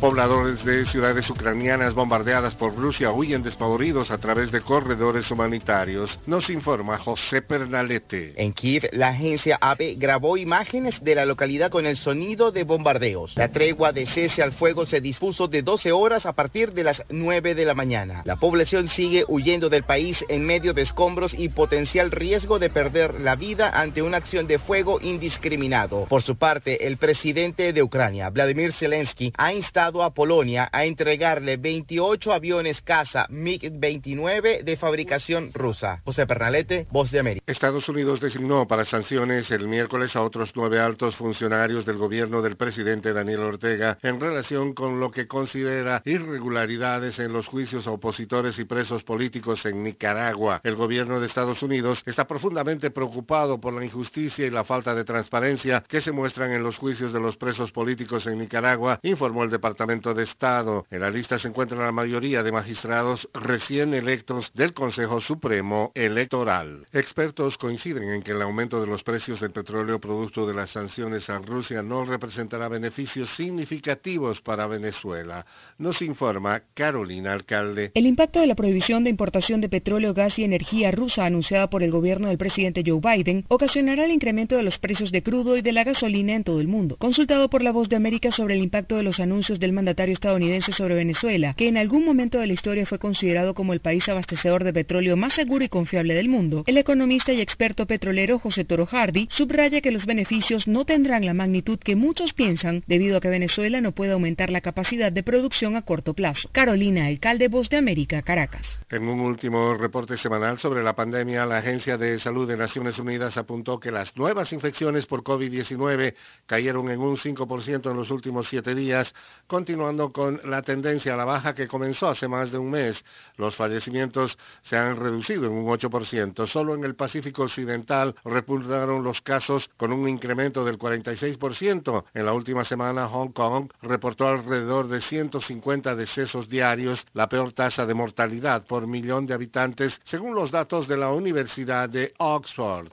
Pobladores de ciudades ucranianas bombardeadas por Rusia huyen despavoridos a través de corredores humanitarios, nos informa José Pernalete. En Kiev, la agencia APE grabó imágenes de la localidad con el sonido de bombardeos. La tregua de cese al fuego se dispuso de 12 horas a partir de las 9 de la mañana. La población sigue huyendo del país en medio de escombros y potencial riesgo de perder la vida ante una acción de fuego indiscriminado. Por su parte, el presidente de Ucrania, Vladimir Zelensky, ha instado a Polonia a entregarle 28 aviones caza MiG-29 de fabricación rusa. José Pernalete, Voz de América. Estados Unidos designó para sanciones el miércoles a otros nueve altos funcionarios del gobierno del presidente Daniel Ortega en relación con lo que considera irregularidades en los juicios a opositores y presos políticos en Nicaragua. El gobierno de Estados Unidos está profundamente preocupado por la injusticia y la falta de transparencia que se muestran en los juicios de los presos políticos en Nicaragua, informó el Departamento de Estado. En la lista se encuentra la mayoría de magistrados recién electos del Consejo Supremo Electoral. Expertos coinciden en que el aumento de los precios del petróleo producto de las sanciones a Rusia no representará beneficios significativos para Venezuela. Nos informa Carolina Alcalde. El impacto de la prohibición de importación de petróleo, gas y energía rusa anunciada por el gobierno del presidente Joe Biden ocasionará el incremento de los precios de crudo y de la gasolina en todo el mundo. Consultado por la Voz de América sobre el impacto de los anuncios del del mandatario estadounidense sobre Venezuela, que en algún momento de la historia fue considerado como el país abastecedor de petróleo más seguro y confiable del mundo, el economista y experto petrolero José Toro Hardy subraya que los beneficios no tendrán la magnitud que muchos piensan debido a que Venezuela no puede aumentar la capacidad de producción a corto plazo. Carolina, alcalde Voz de América, Caracas. En un último reporte semanal sobre la pandemia, la Agencia de Salud de Naciones Unidas apuntó que las nuevas infecciones por COVID-19 cayeron en un 5% en los últimos siete días, continuando con la tendencia a la baja que comenzó hace más de un mes. Los fallecimientos se han reducido en un 8%. Solo en el Pacífico Occidental repuntaron los casos con un incremento del 46%. En la última semana, Hong Kong reportó alrededor de 150 decesos diarios, la peor tasa de mortalidad por millón de habitantes, según los datos de la Universidad de Oxford.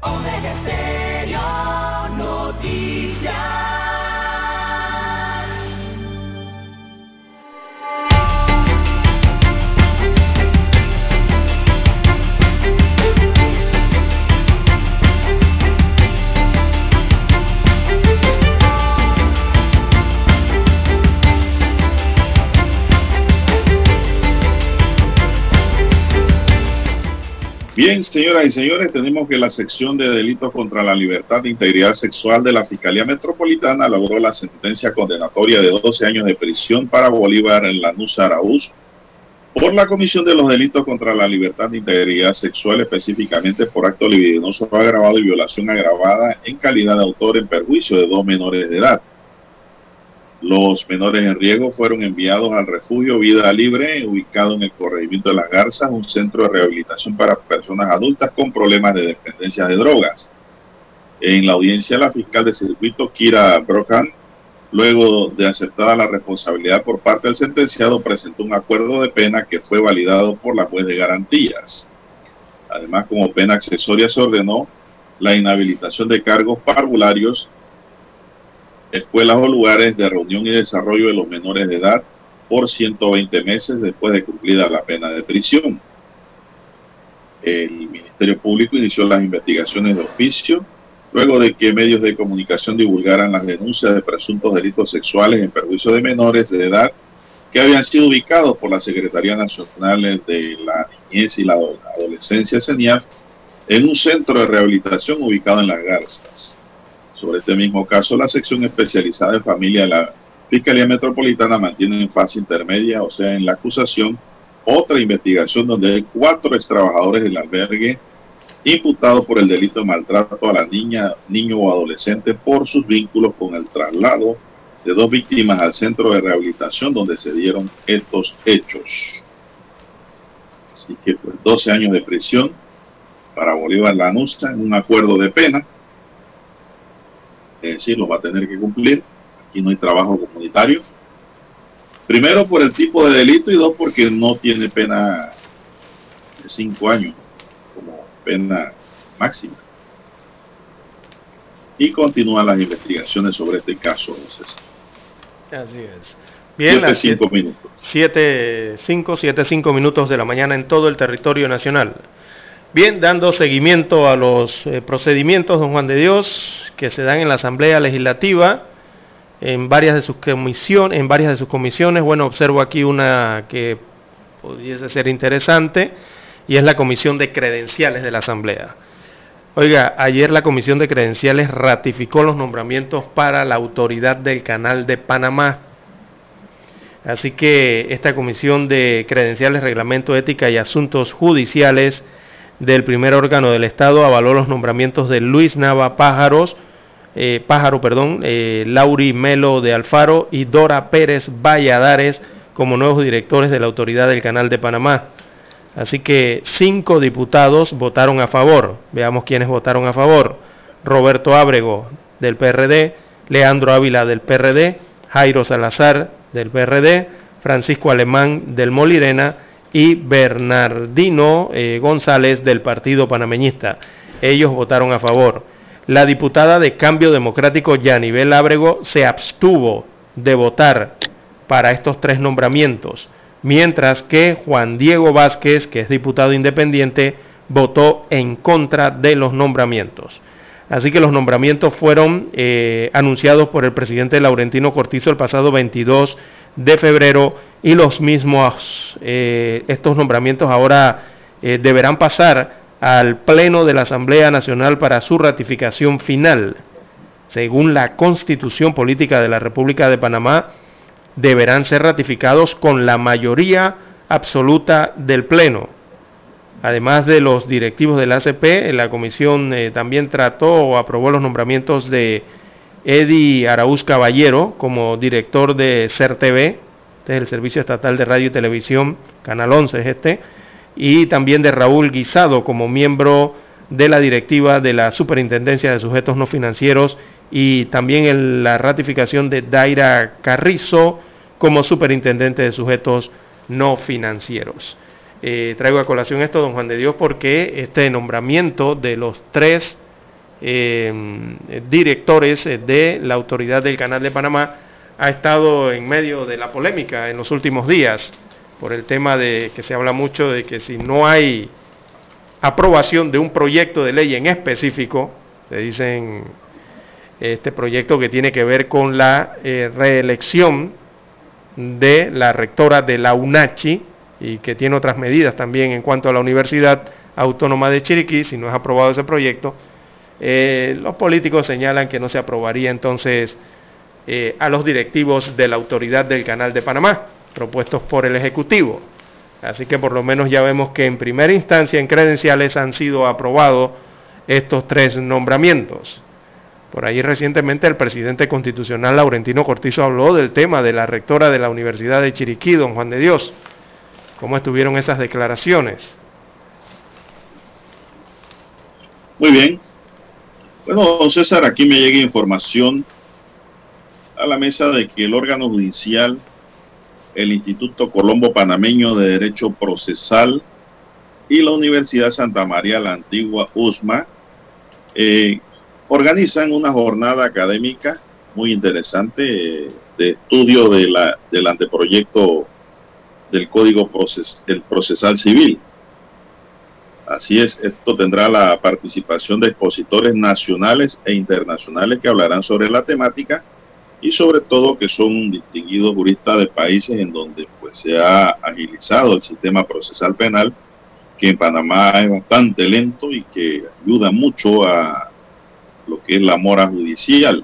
Omega Stereo Noticias. Señoras y señores, tenemos que la sección de delitos contra la libertad e integridad sexual de la Fiscalía Metropolitana logró la sentencia condenatoria de 12 años de prisión para Bolívar en Lanús Araúz por la comisión de los delitos contra la libertad e integridad sexual, específicamente por acto libidinoso agravado y violación agravada en calidad de autor en perjuicio de dos menores de edad. Los menores en riesgo fueron enviados al refugio Vida Libre, ubicado en el corregimiento de Las Garzas, un centro de rehabilitación para personas adultas con problemas de dependencia de drogas. En la audiencia, la fiscal de circuito, Kira Brokan, luego de aceptada la responsabilidad por parte del sentenciado, presentó un acuerdo de pena que fue validado por la juez de garantías. Además, como pena accesoria, se ordenó la inhabilitación de cargos parvularios escuelas o lugares de reunión y desarrollo de los menores de edad por 120 meses después de cumplida la pena de prisión. El Ministerio Público inició las investigaciones de oficio luego de que medios de comunicación divulgaran las denuncias de presuntos delitos sexuales en perjuicio de menores de edad que habían sido ubicados por la Secretaría Nacional de la Niñez y la Adolescencia, CENIAF, en un centro de rehabilitación ubicado en Las Garzas. Sobre este mismo caso, la sección especializada en familia de la Fiscalía Metropolitana mantiene en fase intermedia, o sea, en la acusación, otra investigación donde hay cuatro extrabajadores del albergue imputados por el delito de maltrato a la niña, niño o adolescente por sus vínculos con el traslado de dos víctimas al centro de rehabilitación donde se dieron estos hechos. Así que pues 12 años de prisión para Bolívar Lanusa en un acuerdo de pena es decir, lo va a tener que cumplir. Aquí no hay trabajo comunitario. Primero por el tipo de delito y dos porque no tiene pena de cinco años como pena máxima. Y continúan las investigaciones sobre este caso. Así es. Bien, siete, cinco minutos. Siete, cinco, siete, cinco minutos de la mañana en todo el territorio nacional. Bien, dando seguimiento a los eh, procedimientos, don Juan de Dios, que se dan en la Asamblea Legislativa, en varias de sus comisiones, en varias de sus comisiones. Bueno, observo aquí una que pudiese ser interesante y es la Comisión de Credenciales de la Asamblea. Oiga, ayer la Comisión de Credenciales ratificó los nombramientos para la autoridad del Canal de Panamá. Así que esta Comisión de Credenciales, Reglamento, Ética y Asuntos Judiciales del primer órgano del Estado avaló los nombramientos de Luis Nava Pájaros, eh, Pájaro, perdón, eh, Lauri Melo de Alfaro y Dora Pérez Valladares como nuevos directores de la Autoridad del Canal de Panamá. Así que cinco diputados votaron a favor. Veamos quiénes votaron a favor. Roberto Ábrego del PRD, Leandro Ávila del PRD, Jairo Salazar del PRD, Francisco Alemán del Molirena y Bernardino eh, González del Partido Panameñista. Ellos votaron a favor. La diputada de Cambio Democrático Yanibel Ábrego se abstuvo de votar para estos tres nombramientos, mientras que Juan Diego Vázquez, que es diputado independiente, votó en contra de los nombramientos. Así que los nombramientos fueron eh, anunciados por el presidente Laurentino Cortizo el pasado 22 de febrero y los mismos, eh, estos nombramientos ahora eh, deberán pasar al Pleno de la Asamblea Nacional para su ratificación final. Según la Constitución Política de la República de Panamá, deberán ser ratificados con la mayoría absoluta del Pleno. Además de los directivos del ACP, la comisión eh, también trató o aprobó los nombramientos de Eddie Araúz Caballero como director de CERTV, este es el Servicio Estatal de Radio y Televisión, Canal 11 es este, y también de Raúl Guisado como miembro de la directiva de la Superintendencia de Sujetos No Financieros y también en la ratificación de Daira Carrizo como Superintendente de Sujetos No Financieros. Eh, traigo a colación esto, don Juan de Dios, porque este nombramiento de los tres eh, directores de la Autoridad del Canal de Panamá ha estado en medio de la polémica en los últimos días por el tema de que se habla mucho de que si no hay aprobación de un proyecto de ley en específico, se dicen este proyecto que tiene que ver con la eh, reelección de la rectora de la UNACHI y que tiene otras medidas también en cuanto a la Universidad Autónoma de Chiriquí, si no es aprobado ese proyecto, eh, los políticos señalan que no se aprobaría entonces eh, a los directivos de la autoridad del Canal de Panamá propuestos por el Ejecutivo. Así que por lo menos ya vemos que en primera instancia en credenciales han sido aprobados estos tres nombramientos. Por ahí recientemente el presidente constitucional Laurentino Cortizo habló del tema de la rectora de la Universidad de Chiriquí, don Juan de Dios. ¿Cómo estuvieron estas declaraciones? Muy bien. Bueno, don César, aquí me llega información a la mesa de que el órgano judicial el Instituto Colombo Panameño de Derecho Procesal y la Universidad Santa María la Antigua USMA eh, organizan una jornada académica muy interesante eh, de estudio del anteproyecto del Código Procesal Civil. Así es, esto tendrá la participación de expositores nacionales e internacionales que hablarán sobre la temática y sobre todo que son distinguidos juristas de países en donde pues se ha agilizado el sistema procesal penal, que en Panamá es bastante lento y que ayuda mucho a lo que es la mora judicial.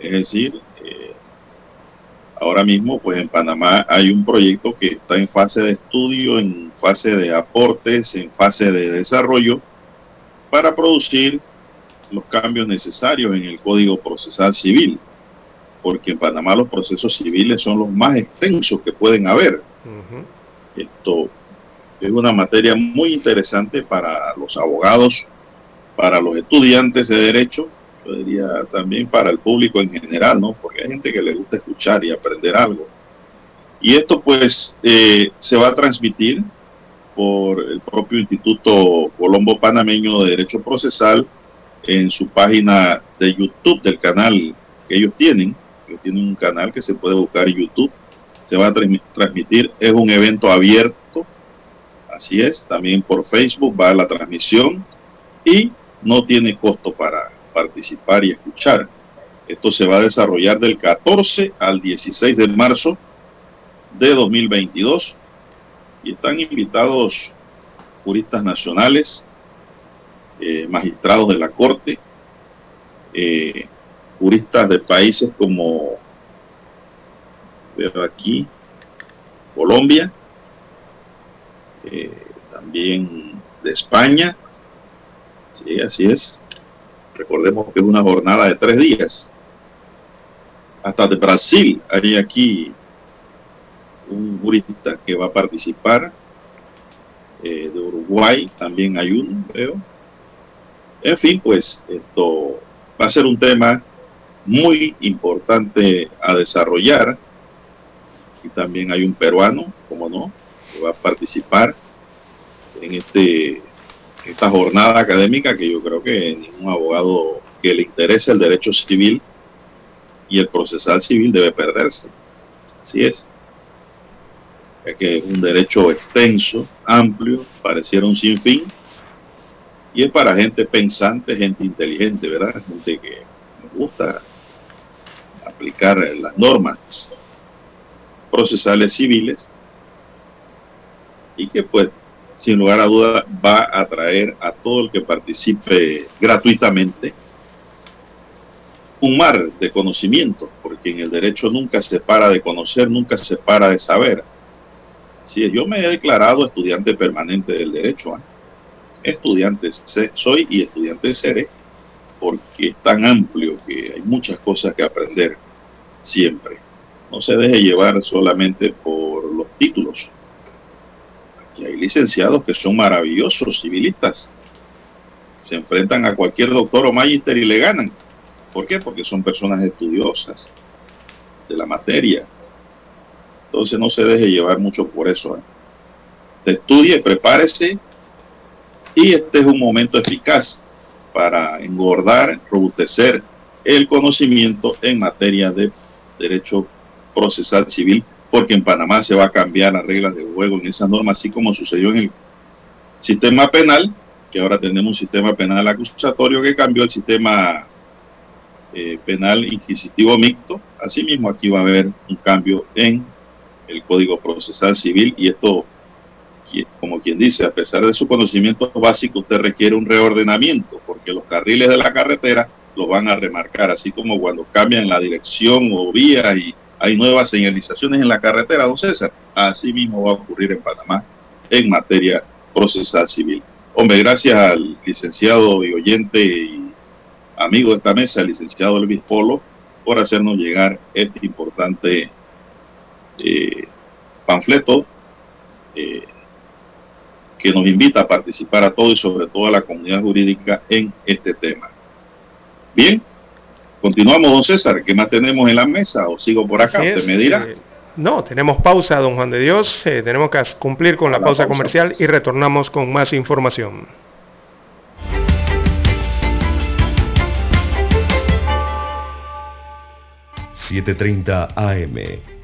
Es decir, ahora mismo pues en Panamá hay un proyecto que está en fase de estudio, en fase de aportes, en fase de desarrollo, para producir los cambios necesarios en el Código Procesal Civil porque en Panamá los procesos civiles son los más extensos que pueden haber. Esto es una materia muy interesante para los abogados, para los estudiantes de derecho, yo también para el público en general, ¿no? Porque hay gente que le gusta escuchar y aprender algo. Y esto pues eh, se va a transmitir por el propio Instituto Colombo Panameño de Derecho Procesal en su página de YouTube del canal que ellos tienen que tiene un canal que se puede buscar en YouTube. Se va a transmitir, es un evento abierto, así es, también por Facebook va la transmisión y no tiene costo para participar y escuchar. Esto se va a desarrollar del 14 al 16 de marzo de 2022 y están invitados juristas nacionales, eh, magistrados de la Corte, eh, juristas de países como, aquí, Colombia, eh, también de España, sí, así es. Recordemos que es una jornada de tres días. Hasta de Brasil hay aquí un jurista que va a participar. Eh, de Uruguay también hay uno, veo. En fin, pues esto va a ser un tema muy importante a desarrollar. Y también hay un peruano, como no, que va a participar en este esta jornada académica que yo creo que ningún abogado que le interese el derecho civil y el procesal civil debe perderse. Así es. Ya que es un derecho extenso, amplio, pareciera un sinfín, y es para gente pensante, gente inteligente, ¿verdad? Gente que nos gusta aplicar las normas procesales civiles y que pues sin lugar a duda va a atraer a todo el que participe gratuitamente un mar de conocimiento, porque en el derecho nunca se para de conocer, nunca se para de saber. Si yo me he declarado estudiante permanente del derecho, ¿eh? estudiante soy y estudiante seré, porque es tan amplio que hay muchas cosas que aprender siempre. No se deje llevar solamente por los títulos. Aquí hay licenciados que son maravillosos civilistas. Se enfrentan a cualquier doctor o magíster y le ganan. ¿Por qué? Porque son personas estudiosas de la materia. Entonces no se deje llevar mucho por eso. ¿eh? Estudie, prepárese y este es un momento eficaz para engordar, robustecer el conocimiento en materia de derecho procesal civil, porque en Panamá se va a cambiar las reglas de juego en esa norma, así como sucedió en el sistema penal, que ahora tenemos un sistema penal acusatorio que cambió el sistema eh, penal inquisitivo mixto. Asimismo, aquí va a haber un cambio en el Código Procesal Civil y esto, como quien dice, a pesar de su conocimiento básico, usted requiere un reordenamiento porque los carriles de la carretera lo van a remarcar, así como cuando cambian la dirección o vía y hay nuevas señalizaciones en la carretera, don César. Así mismo va a ocurrir en Panamá en materia procesal civil. Hombre, gracias al licenciado y oyente y amigo de esta mesa, el licenciado Elvis Polo, por hacernos llegar este importante eh, panfleto eh, que nos invita a participar a todos y sobre todo a la comunidad jurídica en este tema. Bien, continuamos, don César. ¿Qué más tenemos en la mesa? ¿O sigo por acá? Usted me dirá. Eh, no, tenemos pausa, don Juan de Dios. tenemos que cumplir con la, pausa, comercial y retornamos con más información. 7.30 AM.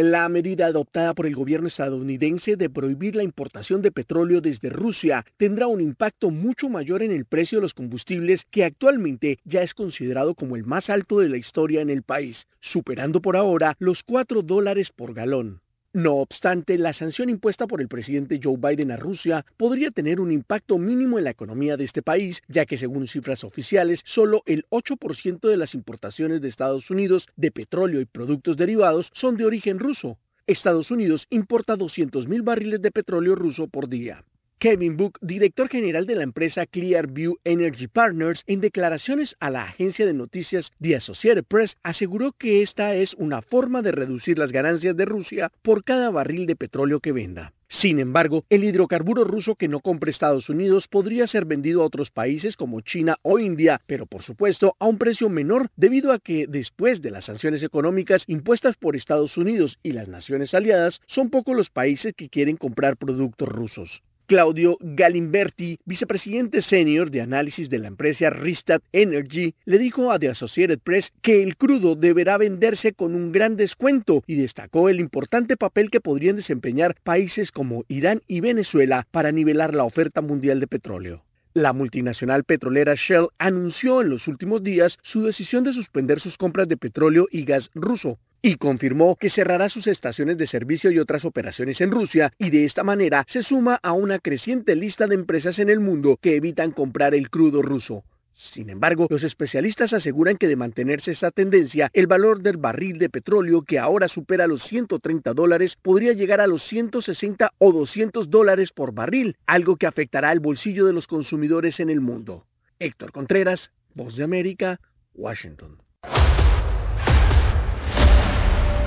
La medida adoptada por el gobierno estadounidense de prohibir la importación de petróleo desde Rusia tendrá un impacto mucho mayor en el precio de los combustibles que actualmente ya es considerado como el más alto de la historia en el país, superando por ahora los 4 dólares por galón. No obstante, la sanción impuesta por el presidente Joe Biden a Rusia podría tener un impacto mínimo en la economía de este país, ya que según cifras oficiales, solo el 8% de las importaciones de Estados Unidos de petróleo y productos derivados son de origen ruso. Estados Unidos importa 200.000 barriles de petróleo ruso por día. Kevin Book, director general de la empresa Clearview Energy Partners, en declaraciones a la agencia de noticias The Associated Press, aseguró que esta es una forma de reducir las ganancias de Rusia por cada barril de petróleo que venda. Sin embargo, el hidrocarburo ruso que no compre Estados Unidos podría ser vendido a otros países como China o India, pero por supuesto a un precio menor debido a que después de las sanciones económicas impuestas por Estados Unidos y las naciones aliadas, son pocos los países que quieren comprar productos rusos. Claudio Galimberti, vicepresidente senior de análisis de la empresa Ristad Energy, le dijo a The Associated Press que el crudo deberá venderse con un gran descuento y destacó el importante papel que podrían desempeñar países como Irán y Venezuela para nivelar la oferta mundial de petróleo. La multinacional petrolera Shell anunció en los últimos días su decisión de suspender sus compras de petróleo y gas ruso, y confirmó que cerrará sus estaciones de servicio y otras operaciones en Rusia y de esta manera se suma a una creciente lista de empresas en el mundo que evitan comprar el crudo ruso. Sin embargo, los especialistas aseguran que de mantenerse esta tendencia, el valor del barril de petróleo, que ahora supera los 130 dólares, podría llegar a los 160 o 200 dólares por barril, algo que afectará el bolsillo de los consumidores en el mundo. Héctor Contreras, Voz de América, Washington.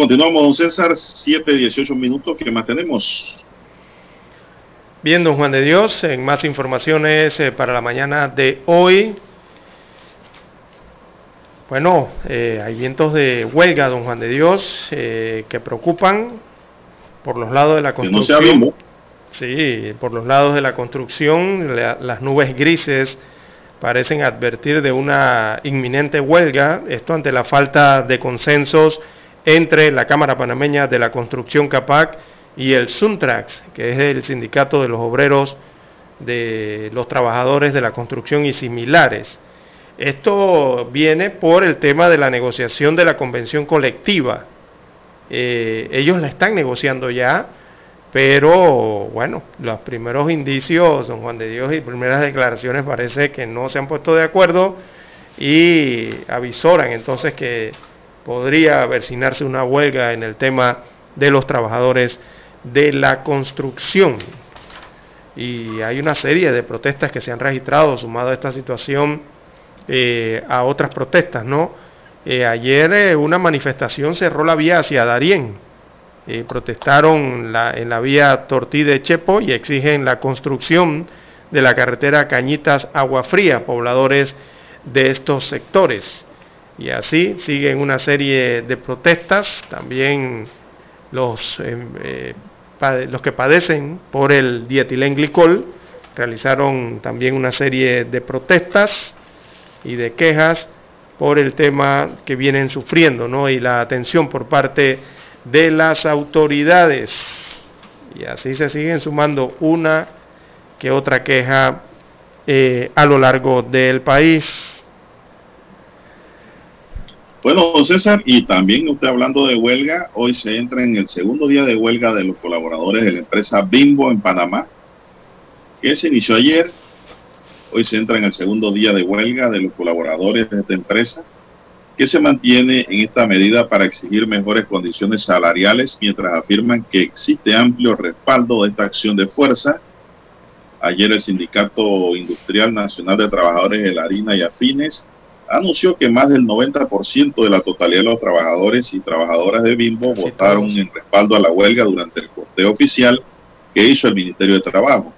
Continuamos, don César, 7, 18 minutos, ¿qué más tenemos? Bien, don Juan de Dios, en más informaciones eh, para la mañana de hoy. Bueno, eh, hay vientos de huelga, don Juan de Dios, eh, que preocupan por los lados de la construcción. no Sí, por los lados de la construcción, las nubes grises parecen advertir de una inminente huelga, esto ante la falta de consensos entre la Cámara Panameña de la Construcción CAPAC y el Suntrax, que es el sindicato de los obreros de los trabajadores de la construcción y similares. Esto viene por el tema de la negociación de la convención colectiva. Eh, ellos la están negociando ya, pero bueno, los primeros indicios, don Juan de Dios, y primeras declaraciones parece que no se han puesto de acuerdo y avisoran entonces que podría avecinarse una huelga en el tema de los trabajadores de la construcción. Y hay una serie de protestas que se han registrado sumado a esta situación eh, a otras protestas, ¿no? Eh, ayer eh, una manifestación cerró la vía hacia Darién. protestaron en la vía Tortí de Chepo y exigen la construcción de la carretera Cañitas Agua Fría, pobladores de estos sectores. Y así siguen una serie de protestas, también los, eh, eh, los que padecen por el dietilenglicol realizaron también una serie de protestas y de quejas por el tema que vienen sufriendo ¿no? y la atención por parte de las autoridades. Y así se siguen sumando una que otra queja eh, a lo largo del país. Bueno, don César, y también usted hablando de huelga, hoy se entra en el segundo día de huelga de los colaboradores de la empresa Bimbo en Panamá, que se inició ayer. Hoy se entra en el segundo día de huelga de los colaboradores de esta empresa, que se mantiene en esta medida para exigir mejores condiciones salariales, mientras afirman que existe amplio respaldo de esta acción de fuerza. Ayer el Sindicato Industrial Nacional de Trabajadores de la Harina y Afines anunció que más del 90% de la totalidad de los trabajadores y trabajadoras de Bimbo votaron en respaldo a la huelga durante el corteo oficial que hizo el Ministerio de Trabajo.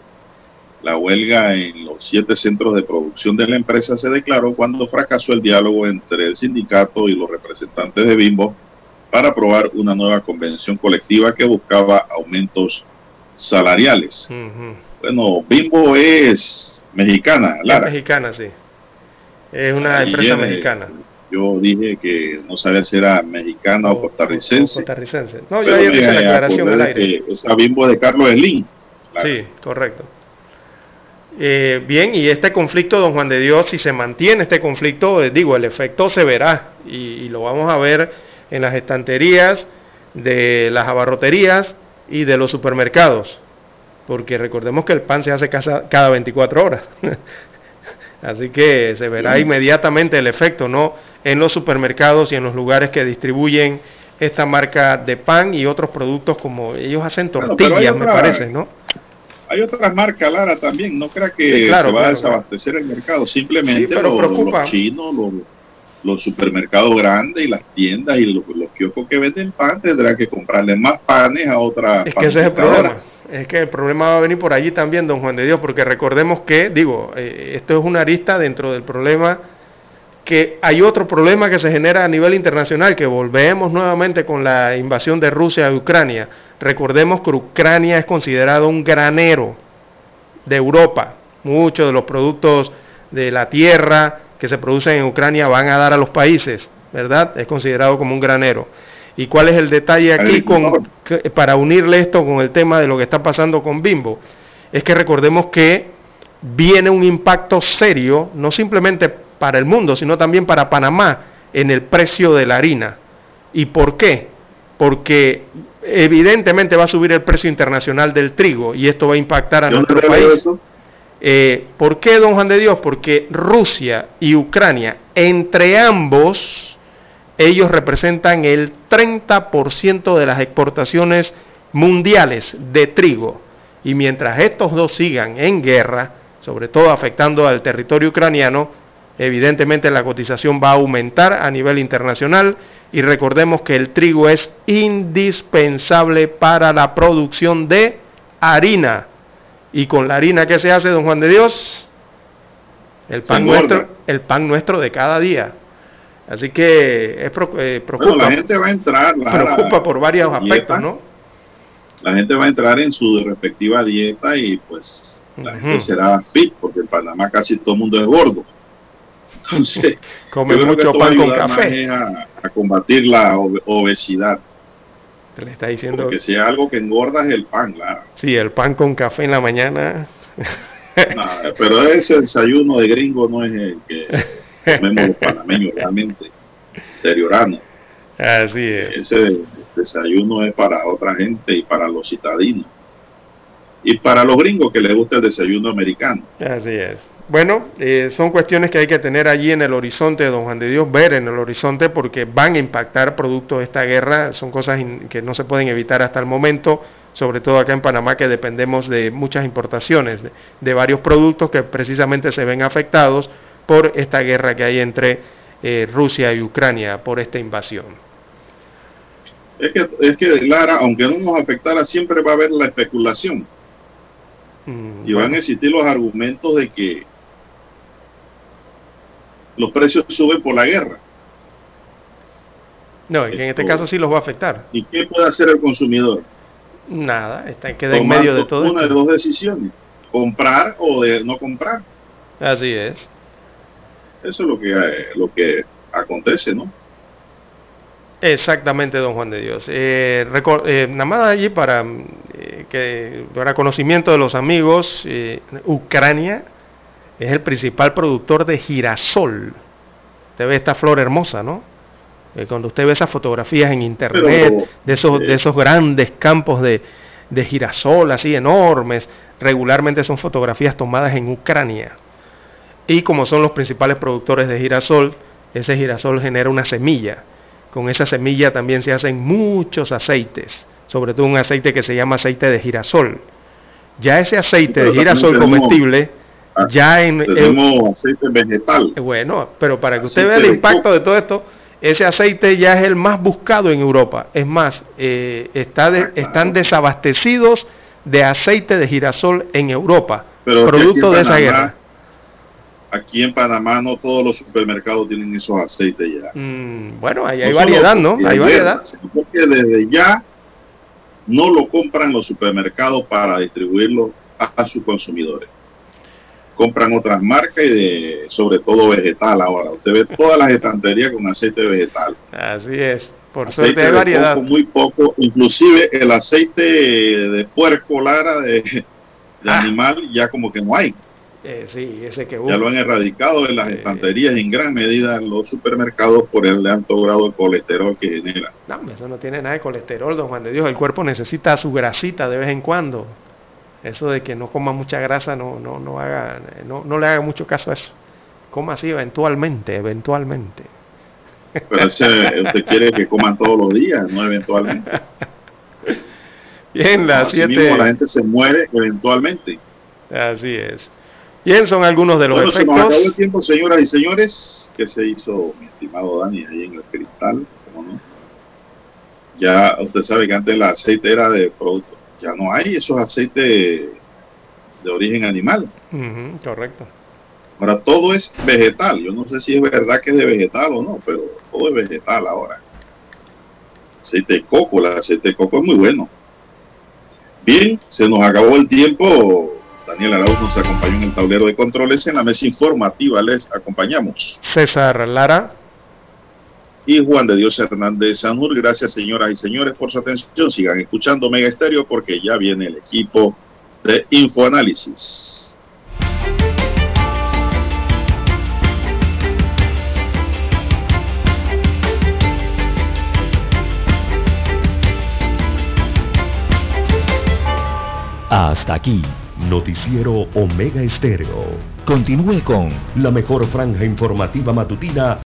La huelga en los siete centros de producción de la empresa se declaró cuando fracasó el diálogo entre el sindicato y los representantes de Bimbo para aprobar una nueva convención colectiva que buscaba aumentos salariales. Bueno, Bimbo es mexicana, Lara. Es mexicana, sí. Es una empresa mexicana. Yo dije que no sabía si era mexicana o, costarricense. costarricense. No, yo ayer hice la aclaración al aire. esa bimbo de Carlos Slim. Sí, correcto. Eh, bien, y este conflicto, don Juan de Dios, si se mantiene este conflicto, eh, digo, el efecto se verá y, y, lo vamos a ver en las estanterías de las abarroterías y de los supermercados, porque recordemos que el pan se hace cada, cada 24 horas. Así que se verá inmediatamente el efecto, ¿no? En los supermercados y en los lugares que distribuyen esta marca de pan y otros productos como ellos hacen tortillas, bueno, otra, me parece, ¿no? Hay otras marcas, Lara, también. No crea que sí, claro, se va claro, a desabastecer claro. el mercado. Simplemente sí, pero los, los, chinos, los, los, supermercados grandes y las tiendas y los, los kioscos que venden pan tendrán que comprarle más panes a otras Es que ese es el problema. Es que el problema va a venir por allí también, don Juan de Dios, porque recordemos que, digo, eh, esto es una arista dentro del problema que hay otro problema que se genera a nivel internacional, que volvemos nuevamente con la invasión de Rusia a Ucrania. Recordemos que Ucrania es considerado un granero de Europa. Muchos de los productos de la tierra que se producen en Ucrania van a dar a los países, ¿verdad? Es considerado como un granero. ¿Y cuál es el detalle aquí con, para unirle esto con el tema de lo que está pasando con Bimbo? Es que recordemos que viene un impacto serio, no simplemente para el mundo, sino también para Panamá en el precio de la harina. ¿Y por qué? Porque evidentemente va a subir el precio internacional del trigo y esto va a impactar a nuestro país. Eh, ¿Por qué, don Juan de Dios? Porque Rusia y Ucrania, entre ambos, ellos representan el 30% de las exportaciones mundiales de trigo. Y mientras estos dos sigan en guerra, sobre todo afectando al territorio ucraniano, evidentemente la cotización va a aumentar a nivel internacional y recordemos que el trigo es indispensable para la producción de harina. Y con la harina que se hace, don Juan de Dios, el pan, nuestro, el pan nuestro de cada día. Así que es eh, preocupa, bueno, la gente va a entrar, la, preocupa por varios dieta, aspectos, ¿no? La gente va a entrar en su respectiva dieta y pues la uh -huh. gente será fit, porque en Panamá casi todo el mundo es gordo. Entonces, come mucho pan con café. A, a, combatir la obesidad. Te le está diciendo Porque si algo que engorda es el pan, claro. Sí, el pan con café en la mañana. no, pero ese desayuno de gringo no es el que comemos los panameños realmente, deteriorando. Así es. Ese desayuno es para otra gente y para los citadinos. Y para los gringos que les gusta el desayuno americano. Así es. Bueno, eh, son cuestiones que hay que tener allí en el horizonte, don Juan de Dios, ver en el horizonte porque van a impactar producto de esta guerra. Son cosas que no se pueden evitar hasta el momento, sobre todo acá en Panamá que dependemos de muchas importaciones, de, de varios productos que precisamente se ven afectados por esta guerra que hay entre eh, Rusia y Ucrania, por esta invasión. Es que, es que, Lara, aunque no nos afectara, siempre va a haber la especulación. Mm, y van a existir los argumentos de que los precios suben por la guerra. No, y que en este caso sí los va a afectar. ¿Y qué puede hacer el consumidor? Nada, está queda en medio de todo. Una esto. de dos decisiones, comprar o de no comprar. Así es. Eso es lo que, eh, lo que acontece, ¿no? Exactamente, don Juan de Dios. Eh, eh, nada más allí para, eh, que, para conocimiento de los amigos, Ucrania es el principal productor de girasol. Usted ve esta flor hermosa, ¿no? Cuando usted ve esas fotografías en internet Pero, de, esos, de esos grandes campos de, de girasol así enormes, regularmente son fotografías tomadas en Ucrania. Y como son los principales productores de girasol, ese girasol genera una semilla con esa semilla también se hacen muchos aceites, sobre todo un aceite que se llama aceite de girasol. Ya ese aceite de girasol tenemos, comestible, ya en... Tenemos el, aceite vegetal. Bueno, pero para que usted vea el impacto de todo esto, ese aceite ya es el más buscado en Europa. Es más, eh, está de, están desabastecidos de aceite de girasol en Europa, pero producto de esa guerra aquí en Panamá no todos los supermercados tienen esos aceites ya. Mm, bueno, ahí hay no variedad, ¿no? Hay variedad. Porque desde ya no lo compran los supermercados para distribuirlo a, a, sus consumidores. Compran otras marcas y de, sobre todo vegetal ahora. Usted ve todas las estanterías con aceite vegetal. Así es. Por aceite suerte hay variedad. Poco, muy poco. Inclusive el aceite de puerco, Lara, de, de ah. animal, ya como que no hay. Eh, sí, ese que Ya lo han erradicado en las estanterías en gran medida en los supermercados por el alto grado de colesterol que genera. No, eso no tiene nada de colesterol, don Juan de Dios. El cuerpo necesita su grasita de vez en cuando. Eso de que no coma mucha grasa no, no, no, haga, no, no le haga mucho caso a eso. Coma así eventualmente, eventualmente. Pero usted quiere que coman todos los días, no eventualmente. Bien, la siete... la gente se muere eventualmente. Así es. Bien, son algunos de los bueno, efectos. Se nos acabó el tiempo, señoras y señores, que se hizo mi estimado Dani ahí en el cristal, ¿cómo no? Ya usted sabe que antes el aceite era de producto, ya no hay esos aceites de origen animal. correcto. Ahora todo es vegetal. Yo no sé si es verdad que es de vegetal o no, pero todo es vegetal ahora. Aceite de coco, el aceite de coco es muy bueno. Bien, se nos acabó el tiempo. Daniel Arauz nos acompañó en el tablero de controles. En la mesa informativa les acompañamos. César Lara. Y Juan de Dios Hernández Sanur. Gracias, señoras y señores, por su atención. Sigan escuchando Mega Estéreo porque ya viene el equipo de Infoanálisis. Hasta aquí. Noticiero Omega Estéreo. Continúe con la mejor franja informativa matutina